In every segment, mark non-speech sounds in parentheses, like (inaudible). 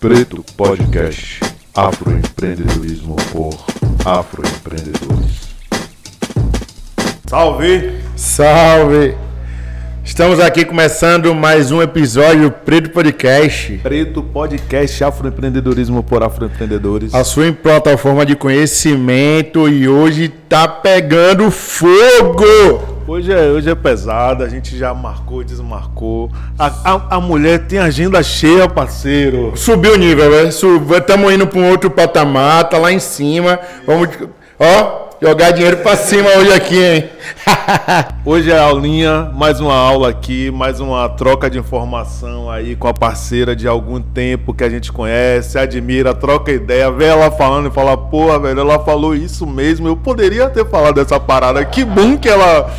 Preto Podcast Afroempreendedorismo por Afroempreendedores. Salve! Salve! Estamos aqui começando mais um episódio do Preto Podcast. Preto Podcast Afroempreendedorismo por Afroempreendedores. A sua plataforma de conhecimento e hoje tá pegando fogo! Hoje é, hoje é pesado, a gente já marcou, desmarcou. A, a, a mulher tem agenda cheia, parceiro. Subiu o nível, né? Estamos indo para um outro patamar, tá lá em cima. Vamos. Ó, jogar dinheiro para cima hoje aqui, hein? (laughs) hoje é a aulinha, mais uma aula aqui, mais uma troca de informação aí com a parceira de algum tempo que a gente conhece, admira, troca ideia, vê ela falando e fala, porra, velho, ela falou isso mesmo, eu poderia ter falado dessa parada, que bom que ela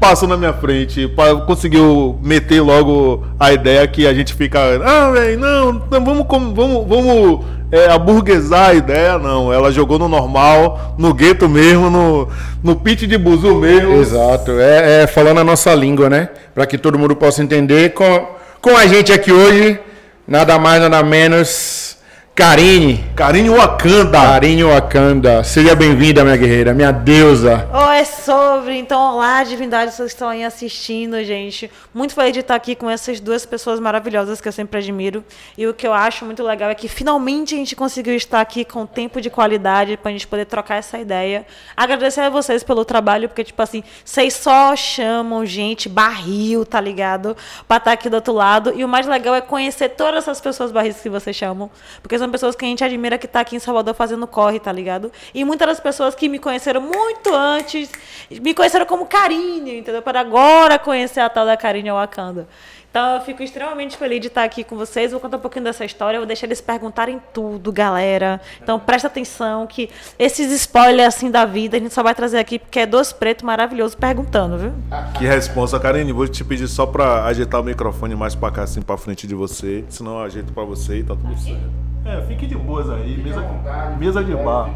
passou na minha frente, conseguiu meter logo a ideia que a gente fica, ah, velho, não, não, vamos, vamos, vamos é, aburguesar a ideia, não. Ela jogou no normal, no gueto mesmo, no, no pitch de buzu mesmo. Exato, é, é falando a nossa língua, né? Para que todo mundo possa entender. Com, com a gente aqui hoje, nada mais, nada menos Karine. Karine Wakanda. Karine Wakanda. Seja bem-vinda, minha guerreira, minha deusa. Oh, é sobre. Então, olá, divindades que estão aí assistindo, gente. Muito feliz de estar aqui com essas duas pessoas maravilhosas que eu sempre admiro. E o que eu acho muito legal é que finalmente a gente conseguiu estar aqui com tempo de qualidade para a gente poder trocar essa ideia. Agradecer a vocês pelo trabalho, porque, tipo assim, vocês só chamam gente barril, tá ligado? Pra estar aqui do outro lado. E o mais legal é conhecer todas essas pessoas barris que vocês chamam. Porque são são pessoas que a gente admira que tá aqui em Salvador fazendo corre, tá ligado? E muitas das pessoas que me conheceram muito antes, me conheceram como Carinho, entendeu? Para agora conhecer a tal da Carinho Wakanda. Então eu fico extremamente feliz de estar aqui com vocês. Vou contar um pouquinho dessa história, vou deixar eles perguntarem tudo, galera. Então presta atenção que esses spoilers assim da vida a gente só vai trazer aqui porque é dois pretos maravilhosos perguntando, viu? Que responsa, Karine. Vou te pedir só para ajeitar o microfone mais para cá, assim, para frente de você. Senão eu ajeito para você e tá tudo certo. É, fique de boas aí, mesa, mesa de bar.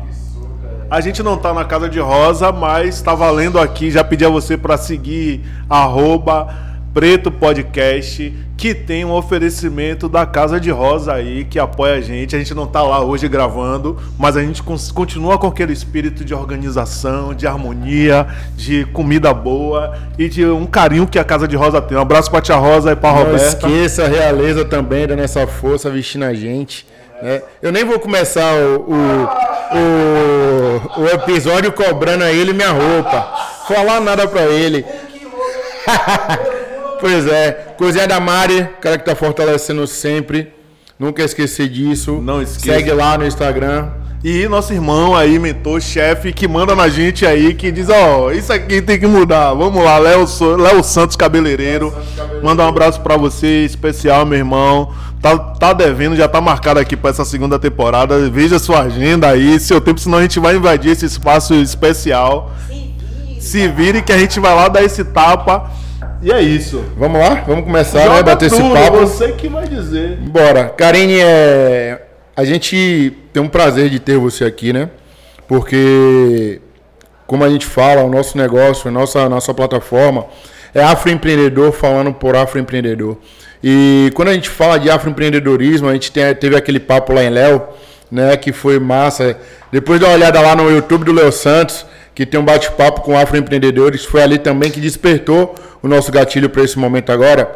A gente não tá na Casa de Rosa, mas tá valendo aqui. Já pedi a você para seguir arroba Preto Podcast, que tem um oferecimento da Casa de Rosa aí, que apoia a gente. A gente não tá lá hoje gravando, mas a gente continua com aquele espírito de organização, de harmonia, de comida boa e de um carinho que a Casa de Rosa tem. Um abraço pra Tia Rosa e pra não Roberta. Não esqueça a realeza também dando essa força vestindo a gente. Né? Eu nem vou começar o, o, o, o, episódio cobrando a ele minha roupa. Falar nada pra ele. (laughs) pois é. Cozinha da Mari, cara que tá fortalecendo sempre. Nunca esquecer disso. Não esqueça. Segue lá no Instagram. E nosso irmão aí, mentor, chefe, que manda na gente aí, que diz, ó, oh, isso aqui tem que mudar. Vamos lá, Léo, Léo Santos Cabeleireiro. Manda um abraço para você, especial, meu irmão. Tá, tá devendo, já tá marcado aqui para essa segunda temporada. Veja sua agenda aí, seu tempo, senão a gente vai invadir esse espaço especial. Se vire que a gente vai lá dar esse tapa. E é isso. Vamos lá? Vamos começar, Joga né? Bater tudo, esse papo. Você que vai dizer. Bora. Karine, é... a gente tem um prazer de ter você aqui, né? Porque, como a gente fala, o nosso negócio, a nossa, nossa plataforma é afroempreendedor falando por afroempreendedor. E quando a gente fala de afroempreendedorismo, a gente tem, teve aquele papo lá em Léo, né, que foi massa. Depois uma olhada lá no YouTube do Léo Santos, que tem um bate-papo com afroempreendedores, foi ali também que despertou o nosso gatilho para esse momento agora.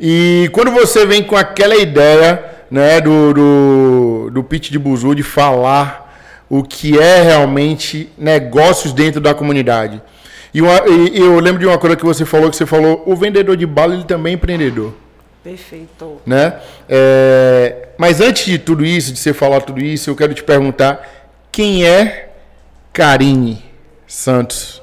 E quando você vem com aquela ideia né, do, do, do pitch de Buzu, de falar o que é realmente negócios dentro da comunidade. E, uma, e, eu lembro de uma coisa que você falou, que você falou, o vendedor de bala ele também é empreendedor. Perfeito. Né? É, mas antes de tudo isso, de você falar tudo isso, eu quero te perguntar quem é Karine Santos?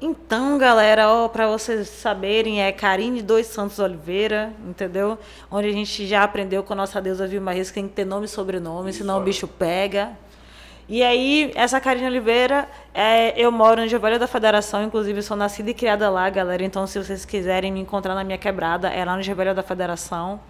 Então, galera, para vocês saberem, é Karine Dois Santos Oliveira, entendeu? Onde a gente já aprendeu com a nossa deusa Vilma Reis que tem que ter nome e sobrenome, senão o bicho pega. E aí, essa Karine Oliveira, é, eu moro no Jovelho da Federação, inclusive sou nascida e criada lá, galera. Então, se vocês quiserem me encontrar na minha quebrada, é lá no Jovelho da Federação.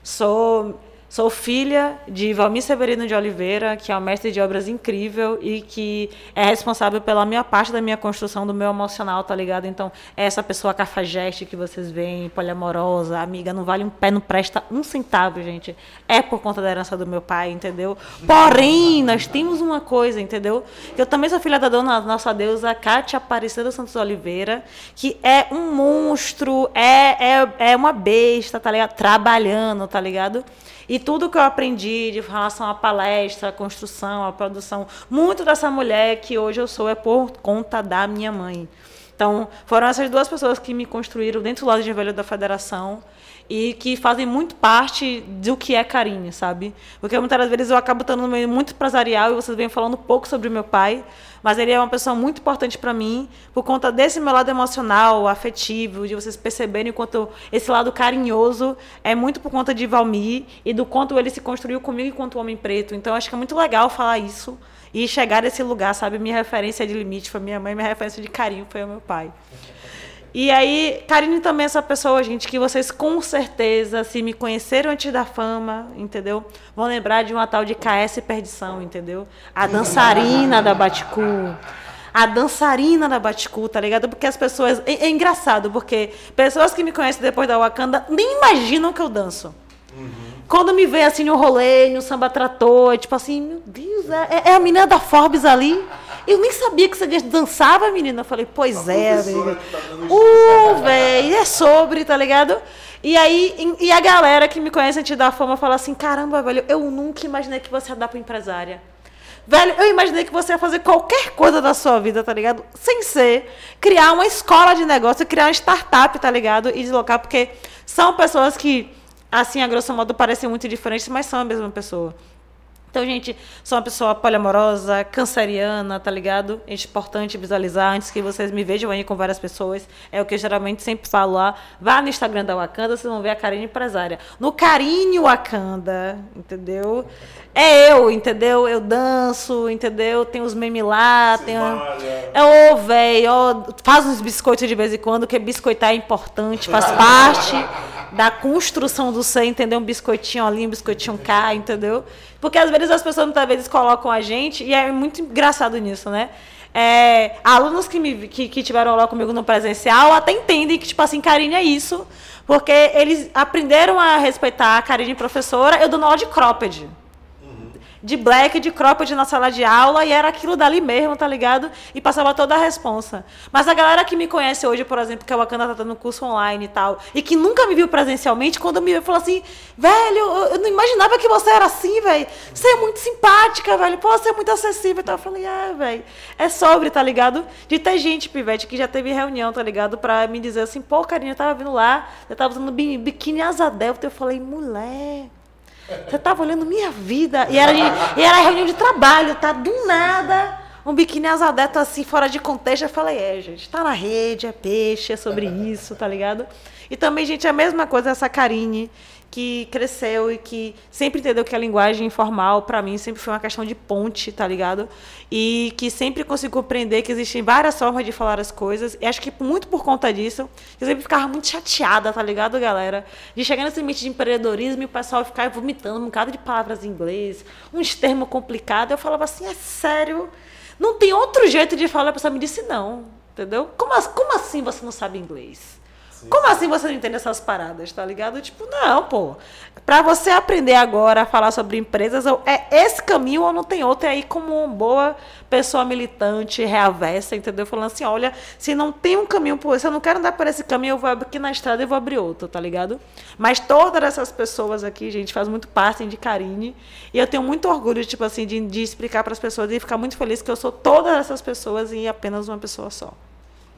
Sou Sou filha de Valmir Severino de Oliveira, que é um mestre de obras incrível e que é responsável pela minha parte da minha construção do meu emocional, tá ligado? Então, é essa pessoa cafajeste que vocês veem, poliamorosa, amiga, não vale um pé, não presta um centavo, gente. É por conta da herança do meu pai, entendeu? Porém, nós temos uma coisa, entendeu? Eu também sou filha da dona nossa deusa Cátia Aparecida Santos Oliveira, que é um monstro, é, é, é uma besta, tá ligado? Trabalhando, tá ligado? E tudo que eu aprendi de relação à palestra, à construção, à produção, muito dessa mulher que hoje eu sou é por conta da minha mãe. Então, foram essas duas pessoas que me construíram dentro do lado de velho da federação e que fazem muito parte do que é Karine, sabe? Porque muitas das vezes eu acabo estando no meio muito empresarial e vocês vêm falando pouco sobre meu pai, mas ele é uma pessoa muito importante para mim por conta desse meu lado emocional, afetivo, de vocês perceberem o quanto esse lado carinhoso é muito por conta de Valmir e do quanto ele se construiu comigo enquanto homem preto. Então acho que é muito legal falar isso e chegar nesse lugar, sabe? Minha referência de limite foi minha mãe, minha referência de carinho foi o meu pai. E aí, Karine também é essa pessoa, gente, que vocês com certeza, se me conheceram antes da fama, entendeu? Vão lembrar de uma tal de KS Perdição, entendeu? A dançarina da Baticu. A dançarina da Baticu, tá ligado? Porque as pessoas. É, é, engraçado, porque pessoas que me conhecem depois da Wakanda nem imaginam que eu danço. Uhum. Quando me vê assim no rolê, no samba trator, tipo assim, meu Deus, é, é a menina da Forbes ali. Eu nem sabia que você dançava, menina. Eu falei, pois a é, velho. Tá uh, velho, é sobre, tá ligado? E aí, e a galera que me conhece antes da fama fala assim: caramba, velho, eu nunca imaginei que você ia dar pra empresária. Velho, eu imaginei que você ia fazer qualquer coisa da sua vida, tá ligado? Sem ser criar uma escola de negócio, criar uma startup, tá ligado? E deslocar, porque são pessoas que, assim, a grosso modo, parecem muito diferentes, mas são a mesma pessoa. Então, gente, sou uma pessoa poliamorosa, canceriana, tá ligado? É importante visualizar antes que vocês me vejam aí com várias pessoas. É o que eu geralmente sempre falo lá. Vá no Instagram da Wakanda, vocês vão ver a Karine empresária. No Carinho Wakanda, entendeu? É eu, entendeu? Eu danço, entendeu? Tem os memes lá, tem É ô, velho, faz uns biscoitos de vez em quando, porque biscoitar é importante, faz parte (laughs) da construção do ser, entendeu? Um biscoitinho ali, um biscoitinho cá, entendeu? Porque às vezes as pessoas muitas vezes colocam a gente, e é muito engraçado nisso, né? É, alunos que, me, que, que tiveram aula comigo no presencial até entendem que, tipo assim, Karine é isso, porque eles aprenderam a respeitar a Karine professora, eu dou aula de cropped de black, de cropped na sala de aula, e era aquilo dali mesmo, tá ligado? E passava toda a responsa. Mas a galera que me conhece hoje, por exemplo, que a Wakanda tá dando curso online e tal, e que nunca me viu presencialmente, quando me viu, falou assim, velho, eu não imaginava que você era assim, velho. Você é muito simpática, velho. Pô, você é muito acessível. Então eu falei, ah, velho, é sobre, tá ligado? De ter gente, pivete, que já teve reunião, tá ligado? Pra me dizer assim, pô, carinha, eu tava vindo lá, eu tava usando biquíni asa delta. Eu falei, mulher, você estava olhando minha vida. E era, e era reunião de trabalho, tá? Do nada. Um biquíni asadeto assim, fora de contexto. Eu falei, é, gente, tá na rede, é peixe, é sobre isso, tá ligado? E também, gente, é a mesma coisa essa Karine que cresceu e que sempre entendeu que a linguagem informal, para mim, sempre foi uma questão de ponte, tá ligado? E que sempre conseguiu compreender que existem várias formas de falar as coisas. E acho que muito por conta disso, eu sempre ficava muito chateada, tá ligado, galera? De chegar nesse limite de empreendedorismo e o pessoal ficar vomitando um bocado de palavras em inglês, uns termos complicados. Eu falava assim, é sério? Não tem outro jeito de falar, a pessoa me disse não, entendeu? Como, como assim você não sabe inglês? Como assim você não entende essas paradas, tá ligado? Tipo, não, pô. Pra você aprender agora a falar sobre empresas, é esse caminho ou não tem outro. E aí, como uma boa pessoa militante, reavessa, entendeu? Falando assim, olha, se não tem um caminho, pô, se eu não quero andar por esse caminho, eu vou aqui na estrada e vou abrir outro, tá ligado? Mas todas essas pessoas aqui, gente, faz muito parte de Karine. E eu tenho muito orgulho, tipo assim, de, de explicar para as pessoas e ficar muito feliz que eu sou todas essas pessoas e apenas uma pessoa só.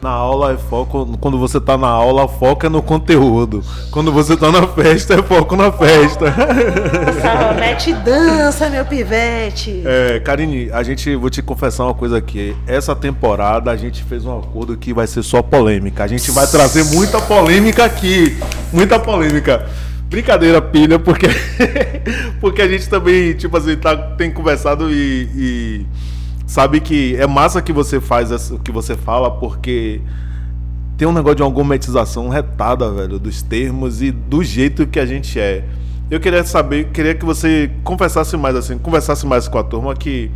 Na aula é foco. Quando você tá na aula, foca é no conteúdo. Quando você tá na festa, é foco na festa. (laughs) Salomete dança, meu pivete. É, Karine, a gente vou te confessar uma coisa aqui. Essa temporada a gente fez um acordo que vai ser só polêmica. A gente vai trazer muita polêmica aqui. Muita polêmica. Brincadeira, pilha, porque (laughs) porque a gente também, tipo assim, tá, tem conversado e, e sabe que é massa que você faz o que você fala, porque tem um negócio de uma argumentização retada, velho, dos termos e do jeito que a gente é. eu queria saber, queria que você confessasse mais assim, conversasse mais com a turma que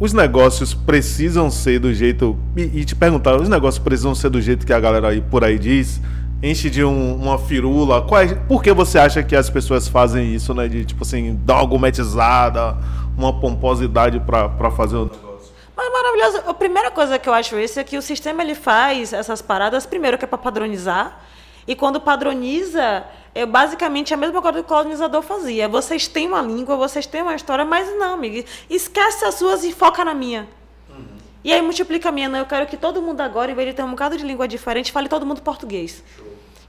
os negócios precisam ser do jeito. E, e te perguntar, os negócios precisam ser do jeito que a galera aí por aí diz? Enche de um, uma firula. Qual é, por que você acha que as pessoas fazem isso, né? De tipo assim, dar uma gourmetizada, uma pomposidade para fazer o negócio? Mas maravilhoso. A primeira coisa que eu acho isso é que o sistema ele faz essas paradas, primeiro que é para padronizar. E quando padroniza, é basicamente a mesma coisa que o colonizador fazia. Vocês têm uma língua, vocês têm uma história, mas não, amigo. Esquece as suas e foca na minha. Uhum. E aí multiplica a minha. Não, eu quero que todo mundo agora, em vez de ter um bocado de língua diferente, fale todo mundo português.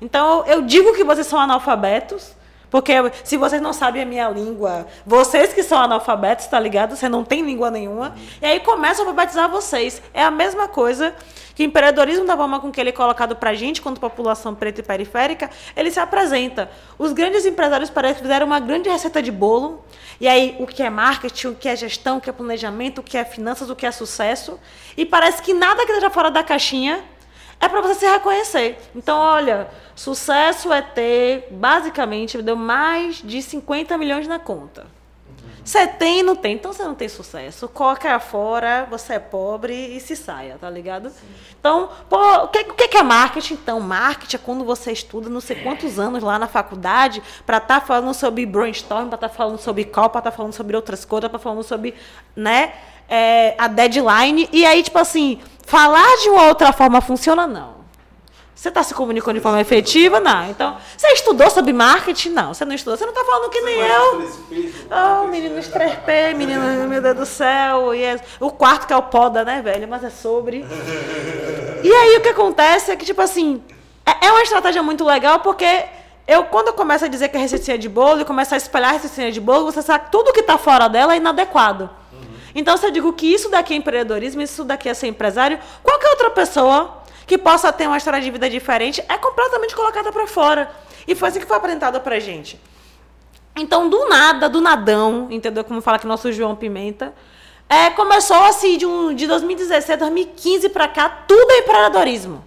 Então, eu digo que vocês são analfabetos, porque se vocês não sabem a minha língua, vocês que são analfabetos, tá ligado? Você não tem língua nenhuma. Uhum. E aí começa a alfabetizar vocês. É a mesma coisa que o empreendedorismo, da forma com que ele é colocado para a gente, quanto população preta e periférica, ele se apresenta. Os grandes empresários parecem que fizeram uma grande receita de bolo. E aí, o que é marketing, o que é gestão, o que é planejamento, o que é finanças, o que é sucesso. E parece que nada que esteja fora da caixinha é para você se reconhecer. Então, olha, sucesso é ter, basicamente, deu mais de 50 milhões na conta. Você tem, não tem, então você não tem sucesso. Coloca fora, você é pobre e se saia, tá ligado? Sim. Então, pô, o que, o que é marketing? Então, marketing é quando você estuda não sei quantos anos lá na faculdade para estar tá falando sobre brainstorm, para estar tá falando sobre call, para estar tá falando sobre outras coisas, para falando sobre, né, é, a deadline. E aí, tipo assim, falar de uma outra forma funciona? Não. Você está se comunicando de forma efetiva? Não. Então, você estudou sobre marketing? Não. Você não estudou. Você não está falando que nem eu. Oh, menino 3P, menino, meu Deus do céu. Yes. O quarto que é o poda, né, velho? Mas é sobre. E aí o que acontece é que, tipo assim, é, é uma estratégia muito legal porque eu, quando eu começo a dizer que é receitinha de bolo e começo a espalhar a receitinha de bolo, você sabe que tudo que está fora dela é inadequado. Então, se eu digo que isso daqui é empreendedorismo, isso daqui é ser empresário, qualquer outra pessoa que possa ter uma história de vida diferente, é completamente colocada para fora. E foi assim que foi apresentado pra gente. Então, do nada, do nadão, entendeu? Como fala que nosso João Pimenta, é, começou assim, de, um, de 2016, 2015 para cá, tudo é empreendedorismo.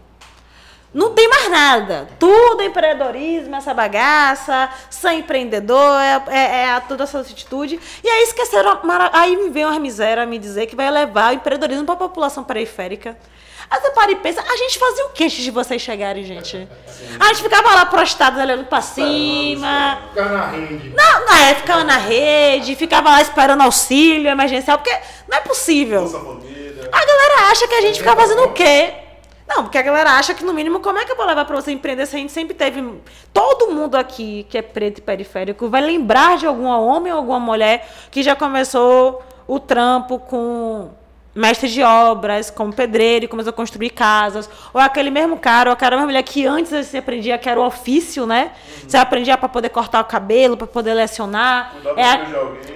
Não tem mais nada. Tudo é empreendedorismo, essa bagaça, sem empreendedor, é, é, é toda essa atitude. E aí esqueceram. Aí me veio uma miséria me dizer que vai levar o empreendedorismo para a população periférica. Aí você para e pensa, a gente fazia o que antes de vocês chegarem, gente? A gente ficava lá prostrado olhando pra cima. Ficava na rede. Não, não é, ficava na rede, ficava lá esperando auxílio emergencial, porque não é possível. A galera acha que a gente ficava fazendo o quê? Não, porque a galera acha que, no mínimo, como é que eu vou levar pra você empreender se a gente sempre teve. Todo mundo aqui que é preto e periférico vai lembrar de algum homem ou alguma mulher que já começou o trampo com mestre de obras, como pedreiro, e começou a construir casas. Ou aquele mesmo cara, ou aquela mesma mulher que antes você aprendia que era o ofício, né? Uhum. Você aprendia para poder cortar o cabelo, para poder lecionar. É a...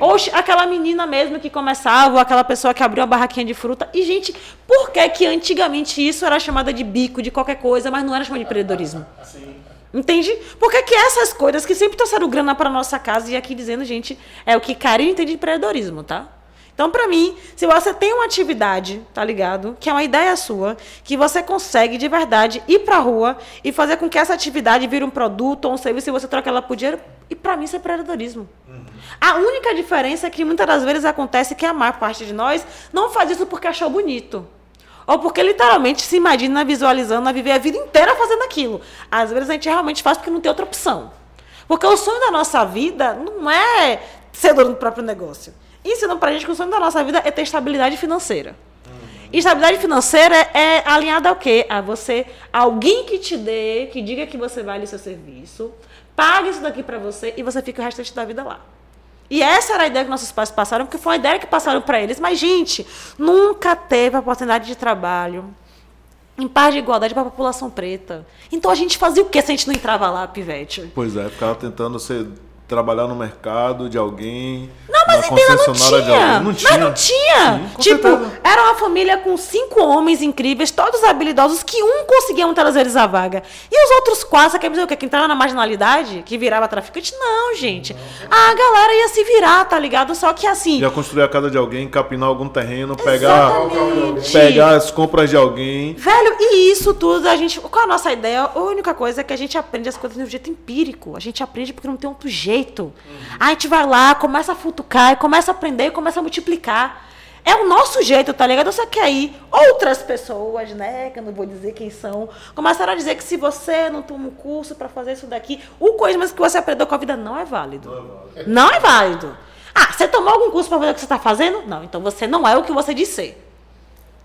Ou aquela menina mesmo que começava, ou aquela pessoa que abriu a barraquinha de fruta. E, gente, por que que antigamente isso era chamada de bico, de qualquer coisa, mas não era chamado de empreendedorismo? Sim. Entende? Porque que essas coisas que sempre trouxeram grana para nossa casa e aqui dizendo, gente, é o que Karine entende de empreendedorismo, tá? Então, para mim, se você tem uma atividade, tá ligado? Que é uma ideia sua, que você consegue de verdade ir pra rua e fazer com que essa atividade vire um produto ou um serviço e você troca ela por dinheiro, e para mim isso é empreendedorismo. Uhum. A única diferença é que muitas das vezes acontece que a maior parte de nós não faz isso porque achou bonito. Ou porque literalmente se imagina visualizando a viver a vida inteira fazendo aquilo. Às vezes a gente realmente faz porque não tem outra opção. Porque o sonho da nossa vida não é ser dono do próprio negócio ensinam pra gente que o sonho da nossa vida é ter estabilidade financeira. Uhum. Estabilidade financeira é, é alinhada ao quê? A você, alguém que te dê, que diga que você vale o seu serviço, pague isso daqui para você e você fica o restante da vida lá. E essa era a ideia que nossos pais passaram, porque foi uma ideia que passaram para eles. Mas, gente, nunca teve oportunidade de trabalho em paz de igualdade para a população preta. Então a gente fazia o que se a gente não entrava lá, pivete? Pois é, ficava tentando ser trabalhar no mercado de alguém. Não, Mas entenda, não tinha. Não tinha. Mas não tinha. Sim, tipo, certeza. era uma família com cinco homens incríveis, todos habilidosos, que um conseguia muitas vezes a vaga. E os outros quatro, você quer dizer o quê? Que entrava na marginalidade? Que virava traficante? Não, gente. A galera ia se virar, tá ligado? Só que assim. Ia construir a casa de alguém, capinar algum terreno, pegar, Exatamente. pegar as compras de alguém. Velho, e isso tudo, a gente. Qual a nossa ideia? A única coisa é que a gente aprende as coisas de um jeito empírico. A gente aprende porque não tem outro jeito. A gente vai lá, começa a futucar, começa a aprender, e começa a multiplicar. É o nosso jeito, tá ligado? Só que aí, outras pessoas, né, que eu não vou dizer quem são, começaram a dizer que se você não toma um curso pra fazer isso daqui, o coisa que você aprendeu com a vida não é válido. Não é válido. Ah, você tomou algum curso pra fazer o que você tá fazendo? Não, então você não é o que você diz ser.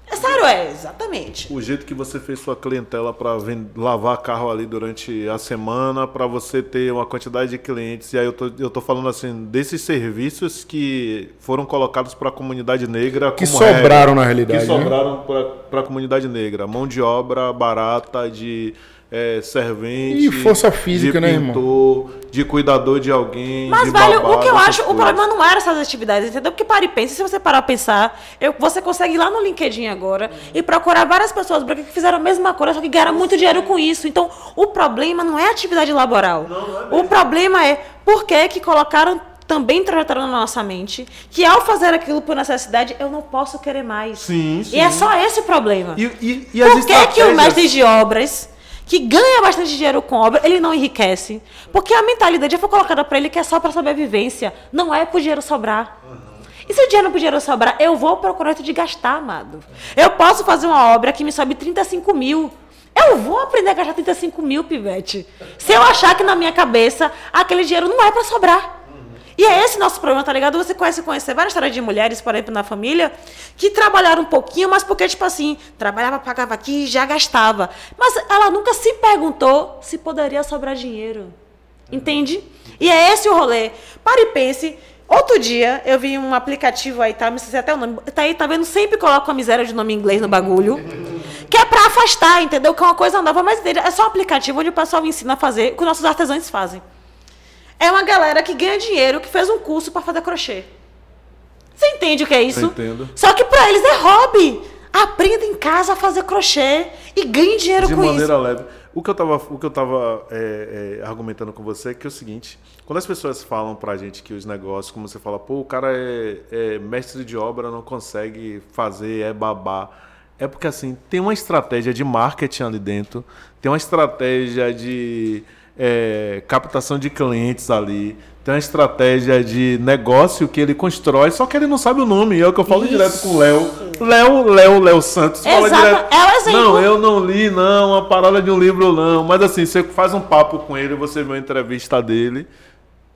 É sério, é, exatamente. O jeito que você fez sua clientela para lavar carro ali durante a semana, para você ter uma quantidade de clientes. E aí eu tô, eu tô falando assim, desses serviços que foram colocados para a comunidade negra. Que como sobraram regra, na realidade, Que né? sobraram para a comunidade negra. Mão de obra barata, de é, servente. E força física, de né, irmão? pintor, De cuidador de alguém. Mas, de velho, babá, o que eu acho, o coisas. problema não era essas atividades, entendeu? Porque para e pensa, se você parar a pensar, eu, você consegue ir lá no LinkedIn agora e procurar várias pessoas brancas que fizeram a mesma coisa, só que ganharam muito dinheiro com isso. Então, o problema não é a atividade laboral. o problema é por que que colocaram também trajetaram na nossa mente que ao fazer aquilo por necessidade, eu não posso querer mais. Sim, E é sim. só esse o problema. E, e, e as Por que, que o mestre de obras, que ganha bastante dinheiro com obra, ele não enriquece? Porque a mentalidade já foi colocada para ele que é só para sobrevivência, não é pro dinheiro sobrar. E se o dinheiro pro dinheiro sobrar, eu vou procurar outro de gastar, amado. Eu posso fazer uma obra que me sobe 35 mil. Eu vou aprender a gastar 35 mil, pivete. Se eu achar que na minha cabeça aquele dinheiro não é para sobrar. E é esse nosso problema, tá ligado? Você conhece conhecer várias histórias de mulheres, por exemplo, na família, que trabalharam um pouquinho, mas porque, tipo assim, trabalhava, pagava aqui e já gastava. Mas ela nunca se perguntou se poderia sobrar dinheiro. Entende? E é esse o rolê. Pare e pense. Outro dia, eu vi um aplicativo aí, tá? Me esqueci até o nome. Tá aí, tá vendo? Sempre coloco a miséria de nome inglês no bagulho. Que é pra afastar, entendeu? Que é uma coisa nova, mas é só um aplicativo onde o pessoal ensina a fazer o que nossos artesãos fazem. É uma galera que ganha dinheiro, que fez um curso pra fazer crochê. Você entende o que é isso? Eu entendo. Só que pra eles é hobby. Aprenda em casa a fazer crochê e ganhe dinheiro de com maneira isso. leve. O que eu tava, o que eu tava é, é, argumentando com você é que é o seguinte: quando as pessoas falam pra gente que os negócios, como você fala, pô, o cara é, é mestre de obra, não consegue fazer, é babá. É porque assim, tem uma estratégia de marketing ali dentro, tem uma estratégia de é, captação de clientes ali, tem uma estratégia de negócio que ele constrói, só que ele não sabe o nome. É o que eu falo Isso. direto com o Léo. Léo, Léo, Léo Santos. Fala Exato. direto. É o exemplo. Não, eu não li, não, uma parada de um livro, não. Mas assim, você faz um papo com ele, você vê uma entrevista dele.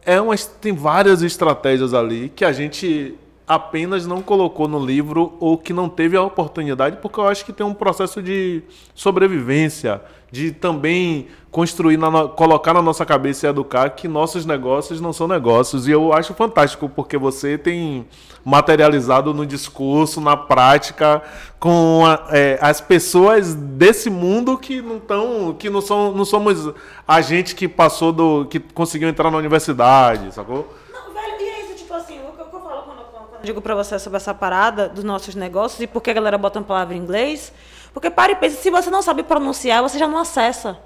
É uma, tem várias estratégias ali que a gente apenas não colocou no livro ou que não teve a oportunidade, porque eu acho que tem um processo de sobrevivência, de também construir, na colocar na nossa cabeça e educar que nossos negócios não são negócios. E eu acho fantástico, porque você tem materializado no discurso, na prática, com a- é, as pessoas desse mundo que não estão, que não são, não somos a gente que passou do, que conseguiu entrar na universidade, sacou? Não, velho, e é isso, tipo assim, o que eu falo quando, quando- eu digo pra você sobre essa parada dos nossos negócios e por que a galera bota uma palavra em inglês, porque para e pensa, se você não sabe pronunciar, você já não acessa.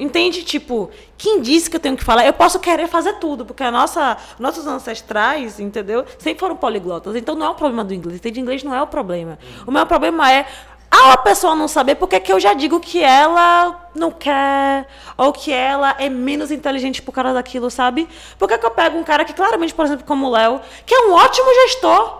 Entende? Tipo, quem disse que eu tenho que falar? Eu posso querer fazer tudo, porque a nossa, nossos ancestrais, entendeu? Sempre foram poliglotas. Então não é um problema do inglês. Entende? Inglês não é o problema. O meu problema é ao a pessoa não saber, porque que eu já digo que ela não quer, ou que ela é menos inteligente por causa daquilo, sabe? Por que, que eu pego um cara que, claramente, por exemplo, como o Léo, que é um ótimo gestor,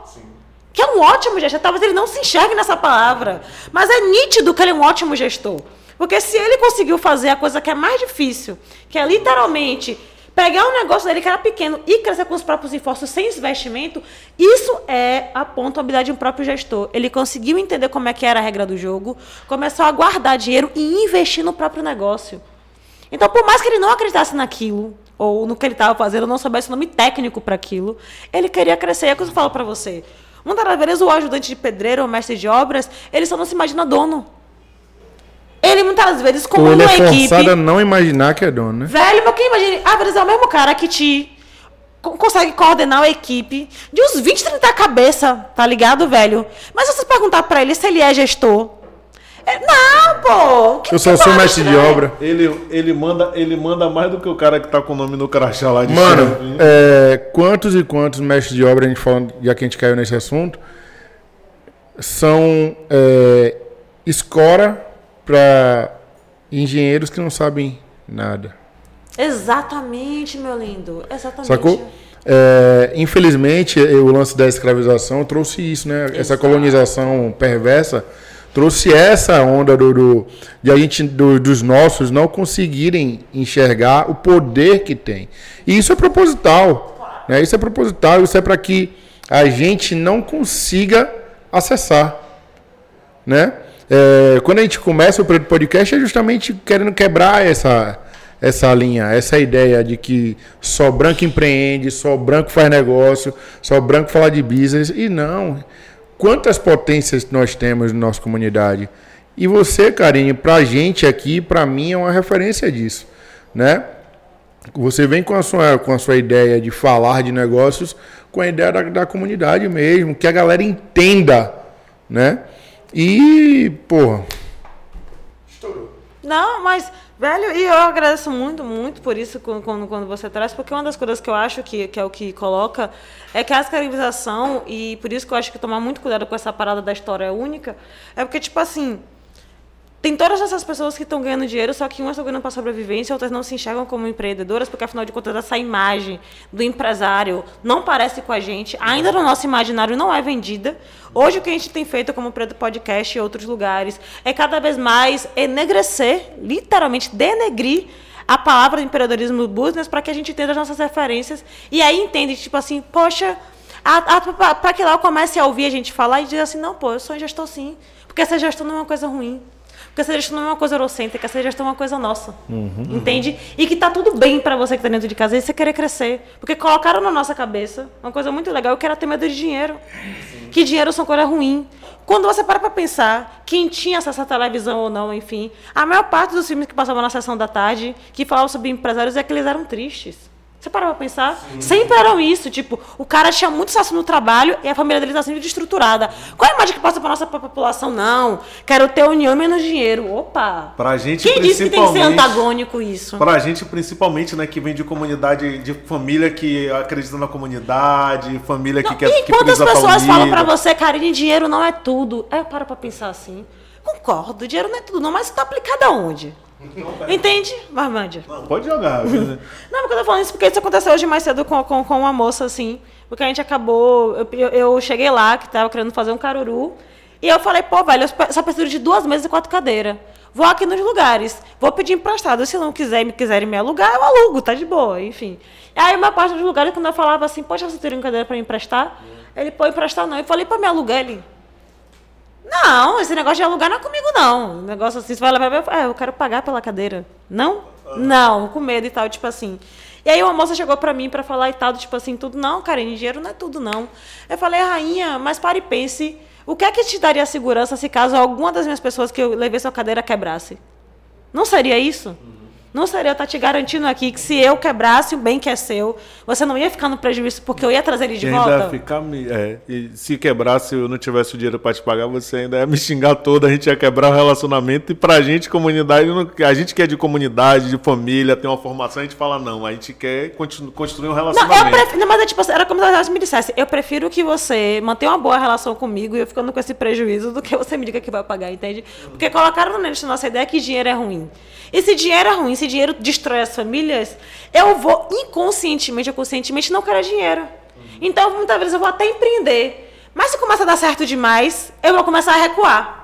que é um ótimo gestor, talvez ele não se enxergue nessa palavra, mas é nítido que ele é um ótimo gestor. Porque se ele conseguiu fazer a coisa que é mais difícil, que é literalmente pegar um negócio dele que era pequeno e crescer com os próprios esforços sem investimento, isso é a habilidade de um próprio gestor. Ele conseguiu entender como é que era a regra do jogo, começou a guardar dinheiro e investir no próprio negócio. Então, por mais que ele não acreditasse naquilo, ou no que ele estava fazendo, não soubesse o nome técnico para aquilo, ele queria crescer. É o que eu falo para você. Muitas vezes o ajudante de pedreiro ou mestre de obras, ele só não se imagina dono. Ele muitas vezes Ou comanda ele é uma equipe. forçado a não imaginar que é dono, né? Velho, mas quem imagina? Às vezes é o mesmo cara que te co- consegue coordenar a equipe de uns 20, 30 cabeça, tá ligado, velho? Mas se você perguntar pra ele se ele é gestor. É, não, pô! que Eu só sou mestre de estranho? obra. Ele, ele, manda, ele manda mais do que o cara que tá com o nome no crachá lá de Mano, é, quantos e quantos mestres de obra, a gente falando, já que a gente caiu nesse assunto, são é, escora para engenheiros que não sabem nada. Exatamente, meu lindo. Exatamente. Sacou? É, infelizmente, o lance da escravização trouxe isso, né? Essa Exato. colonização perversa trouxe essa onda do, do- de a gente do- dos nossos não conseguirem enxergar o poder que tem. E isso é proposital, né? Isso é proposital, isso é para que a gente não consiga acessar, né? É, quando a gente começa o Podcast é justamente querendo quebrar essa essa linha, essa ideia de que só branco empreende, só branco faz negócio, só branco fala de business e não. Quantas potências nós temos na nossa comunidade? E você, Karine, pra gente aqui, pra mim é uma referência disso, né? Você vem com a sua, com a sua ideia de falar de negócios, com a ideia da, da comunidade mesmo, que a galera entenda, né? E, porra, Não, mas, velho, e eu agradeço muito, muito por isso quando, quando, você traz, porque uma das coisas que eu acho que, que é o que coloca é que a escravização, e por isso que eu acho que tomar muito cuidado com essa parada da história única, é porque, tipo assim, tem todas essas pessoas que estão ganhando dinheiro, só que umas estão ganhando para sobrevivência, outras não se enxergam como empreendedoras, porque afinal de contas essa imagem do empresário não parece com a gente, ainda no nosso imaginário não é vendida. Hoje o que a gente tem feito como Preto Podcast e outros lugares é cada vez mais enegrecer, literalmente denegrir a palavra empreendedorismo business para que a gente entenda as nossas referências e aí entende, tipo assim, poxa, para que lá eu comece a ouvir a gente falar e dizer assim, não, pô, eu sou gestor sim, porque essa gestão não é uma coisa ruim. Porque essa gestão não é uma coisa eurocêntrica, essa gestão é uma coisa nossa. Entende? E que tá tudo bem para você que tá dentro de casa e você querer crescer. Porque colocaram na nossa cabeça uma coisa muito legal, eu quero ter medo de dinheiro. Que dinheiro são coisa ruim. Quando você para pra pensar, quem tinha acesso à televisão ou não, enfim, a maior parte dos filmes que passavam na sessão da tarde, que falavam sobre empresários, é que eles eram tristes. Você parou pra pensar? Sempre eram isso. Tipo, o cara tinha muito sucesso no trabalho e a família dele está sempre destruturada. Qual é a imagem que passa pra nossa população? Não. Quero ter união e menos dinheiro. Opa! Pra gente, Quem disse que tem que ser antagônico isso? Pra gente, principalmente, né, que vem de comunidade, de família que acredita na comunidade, família que Não, quer e que quantas pessoas falam pra você, Karine, dinheiro não é tudo? Aí eu paro pra pensar assim. Concordo, dinheiro não é tudo, não, mas tá aplicado aonde? Entende, Marmândia? Não, pode jogar. (laughs) né? Não, porque eu tô falando isso porque isso aconteceu hoje mais cedo com, com, com uma moça, assim. Porque a gente acabou. Eu, eu, eu cheguei lá, que tava querendo fazer um caruru. E eu falei, pô, velho, eu só preciso de duas mesas e quatro cadeiras. Vou aqui nos lugares. Vou pedir emprestado. Se não quiser, me quiserem me alugar, eu alugo, tá de boa, enfim. Aí uma parte dos lugares, quando eu falava assim, poxa, você teria uma cadeira pra me emprestar? Ele, pô, emprestar não. Eu falei, pra me alugar, ele. Não, esse negócio de alugar não é comigo, não. O negócio assim, você vai levar. Eu, é, eu quero pagar pela cadeira. Não? Não, com medo e tal, tipo assim. E aí uma moça chegou pra mim pra falar e tal, tipo assim, tudo, não, Karine, dinheiro não é tudo, não. Eu falei, rainha, mas pare e pense, o que é que te daria segurança se caso alguma das minhas pessoas que eu levei sua cadeira quebrasse? Não seria isso? Não seria eu estar te garantindo aqui que se eu quebrasse o bem que é seu, você não ia ficar no prejuízo porque eu ia trazer ele de E volta? ainda ficar é, e se quebrasse eu não tivesse o dinheiro pra te pagar, você ainda ia me xingar toda, a gente ia quebrar o relacionamento. E pra gente, comunidade, a gente que é de comunidade, de família, tem uma formação, a gente fala, não, a gente quer construir um Não, relacionamento. prefiro, não, mas é tipo, era como se me dissesse, eu prefiro que você mantenha uma boa relação comigo e eu ficando com esse prejuízo do que você me diga que vai pagar, entende? Porque colocaram na nossa ideia que dinheiro é ruim. E se dinheiro é ruim, se dinheiro destrói as famílias, eu vou inconscientemente ou conscientemente não querer dinheiro. Então, muitas vezes eu vou até empreender. Mas se começa a dar certo demais, eu vou começar a recuar.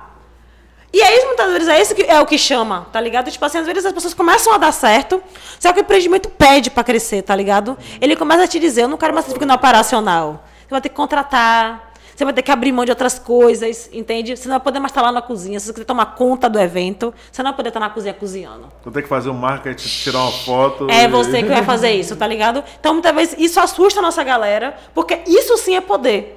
E aí, muitas vezes, é isso que é o que chama, tá ligado? Tipo assim, às vezes as pessoas começam a dar certo, só que o empreendimento pede pra crescer, tá ligado? Ele começa a te dizer, eu não quero mais que você fique no operacional. Você vai ter que contratar, você vai ter que abrir mão de outras coisas, entende? Você não vai poder mais estar lá na cozinha. Se você quiser tomar conta do evento, você não vai poder estar na cozinha cozinhando. Vou ter que fazer um marketing, tirar uma foto. É e- você que vai fazer isso, tá ligado? Então, muitas vezes, isso assusta a nossa galera, porque isso sim é poder.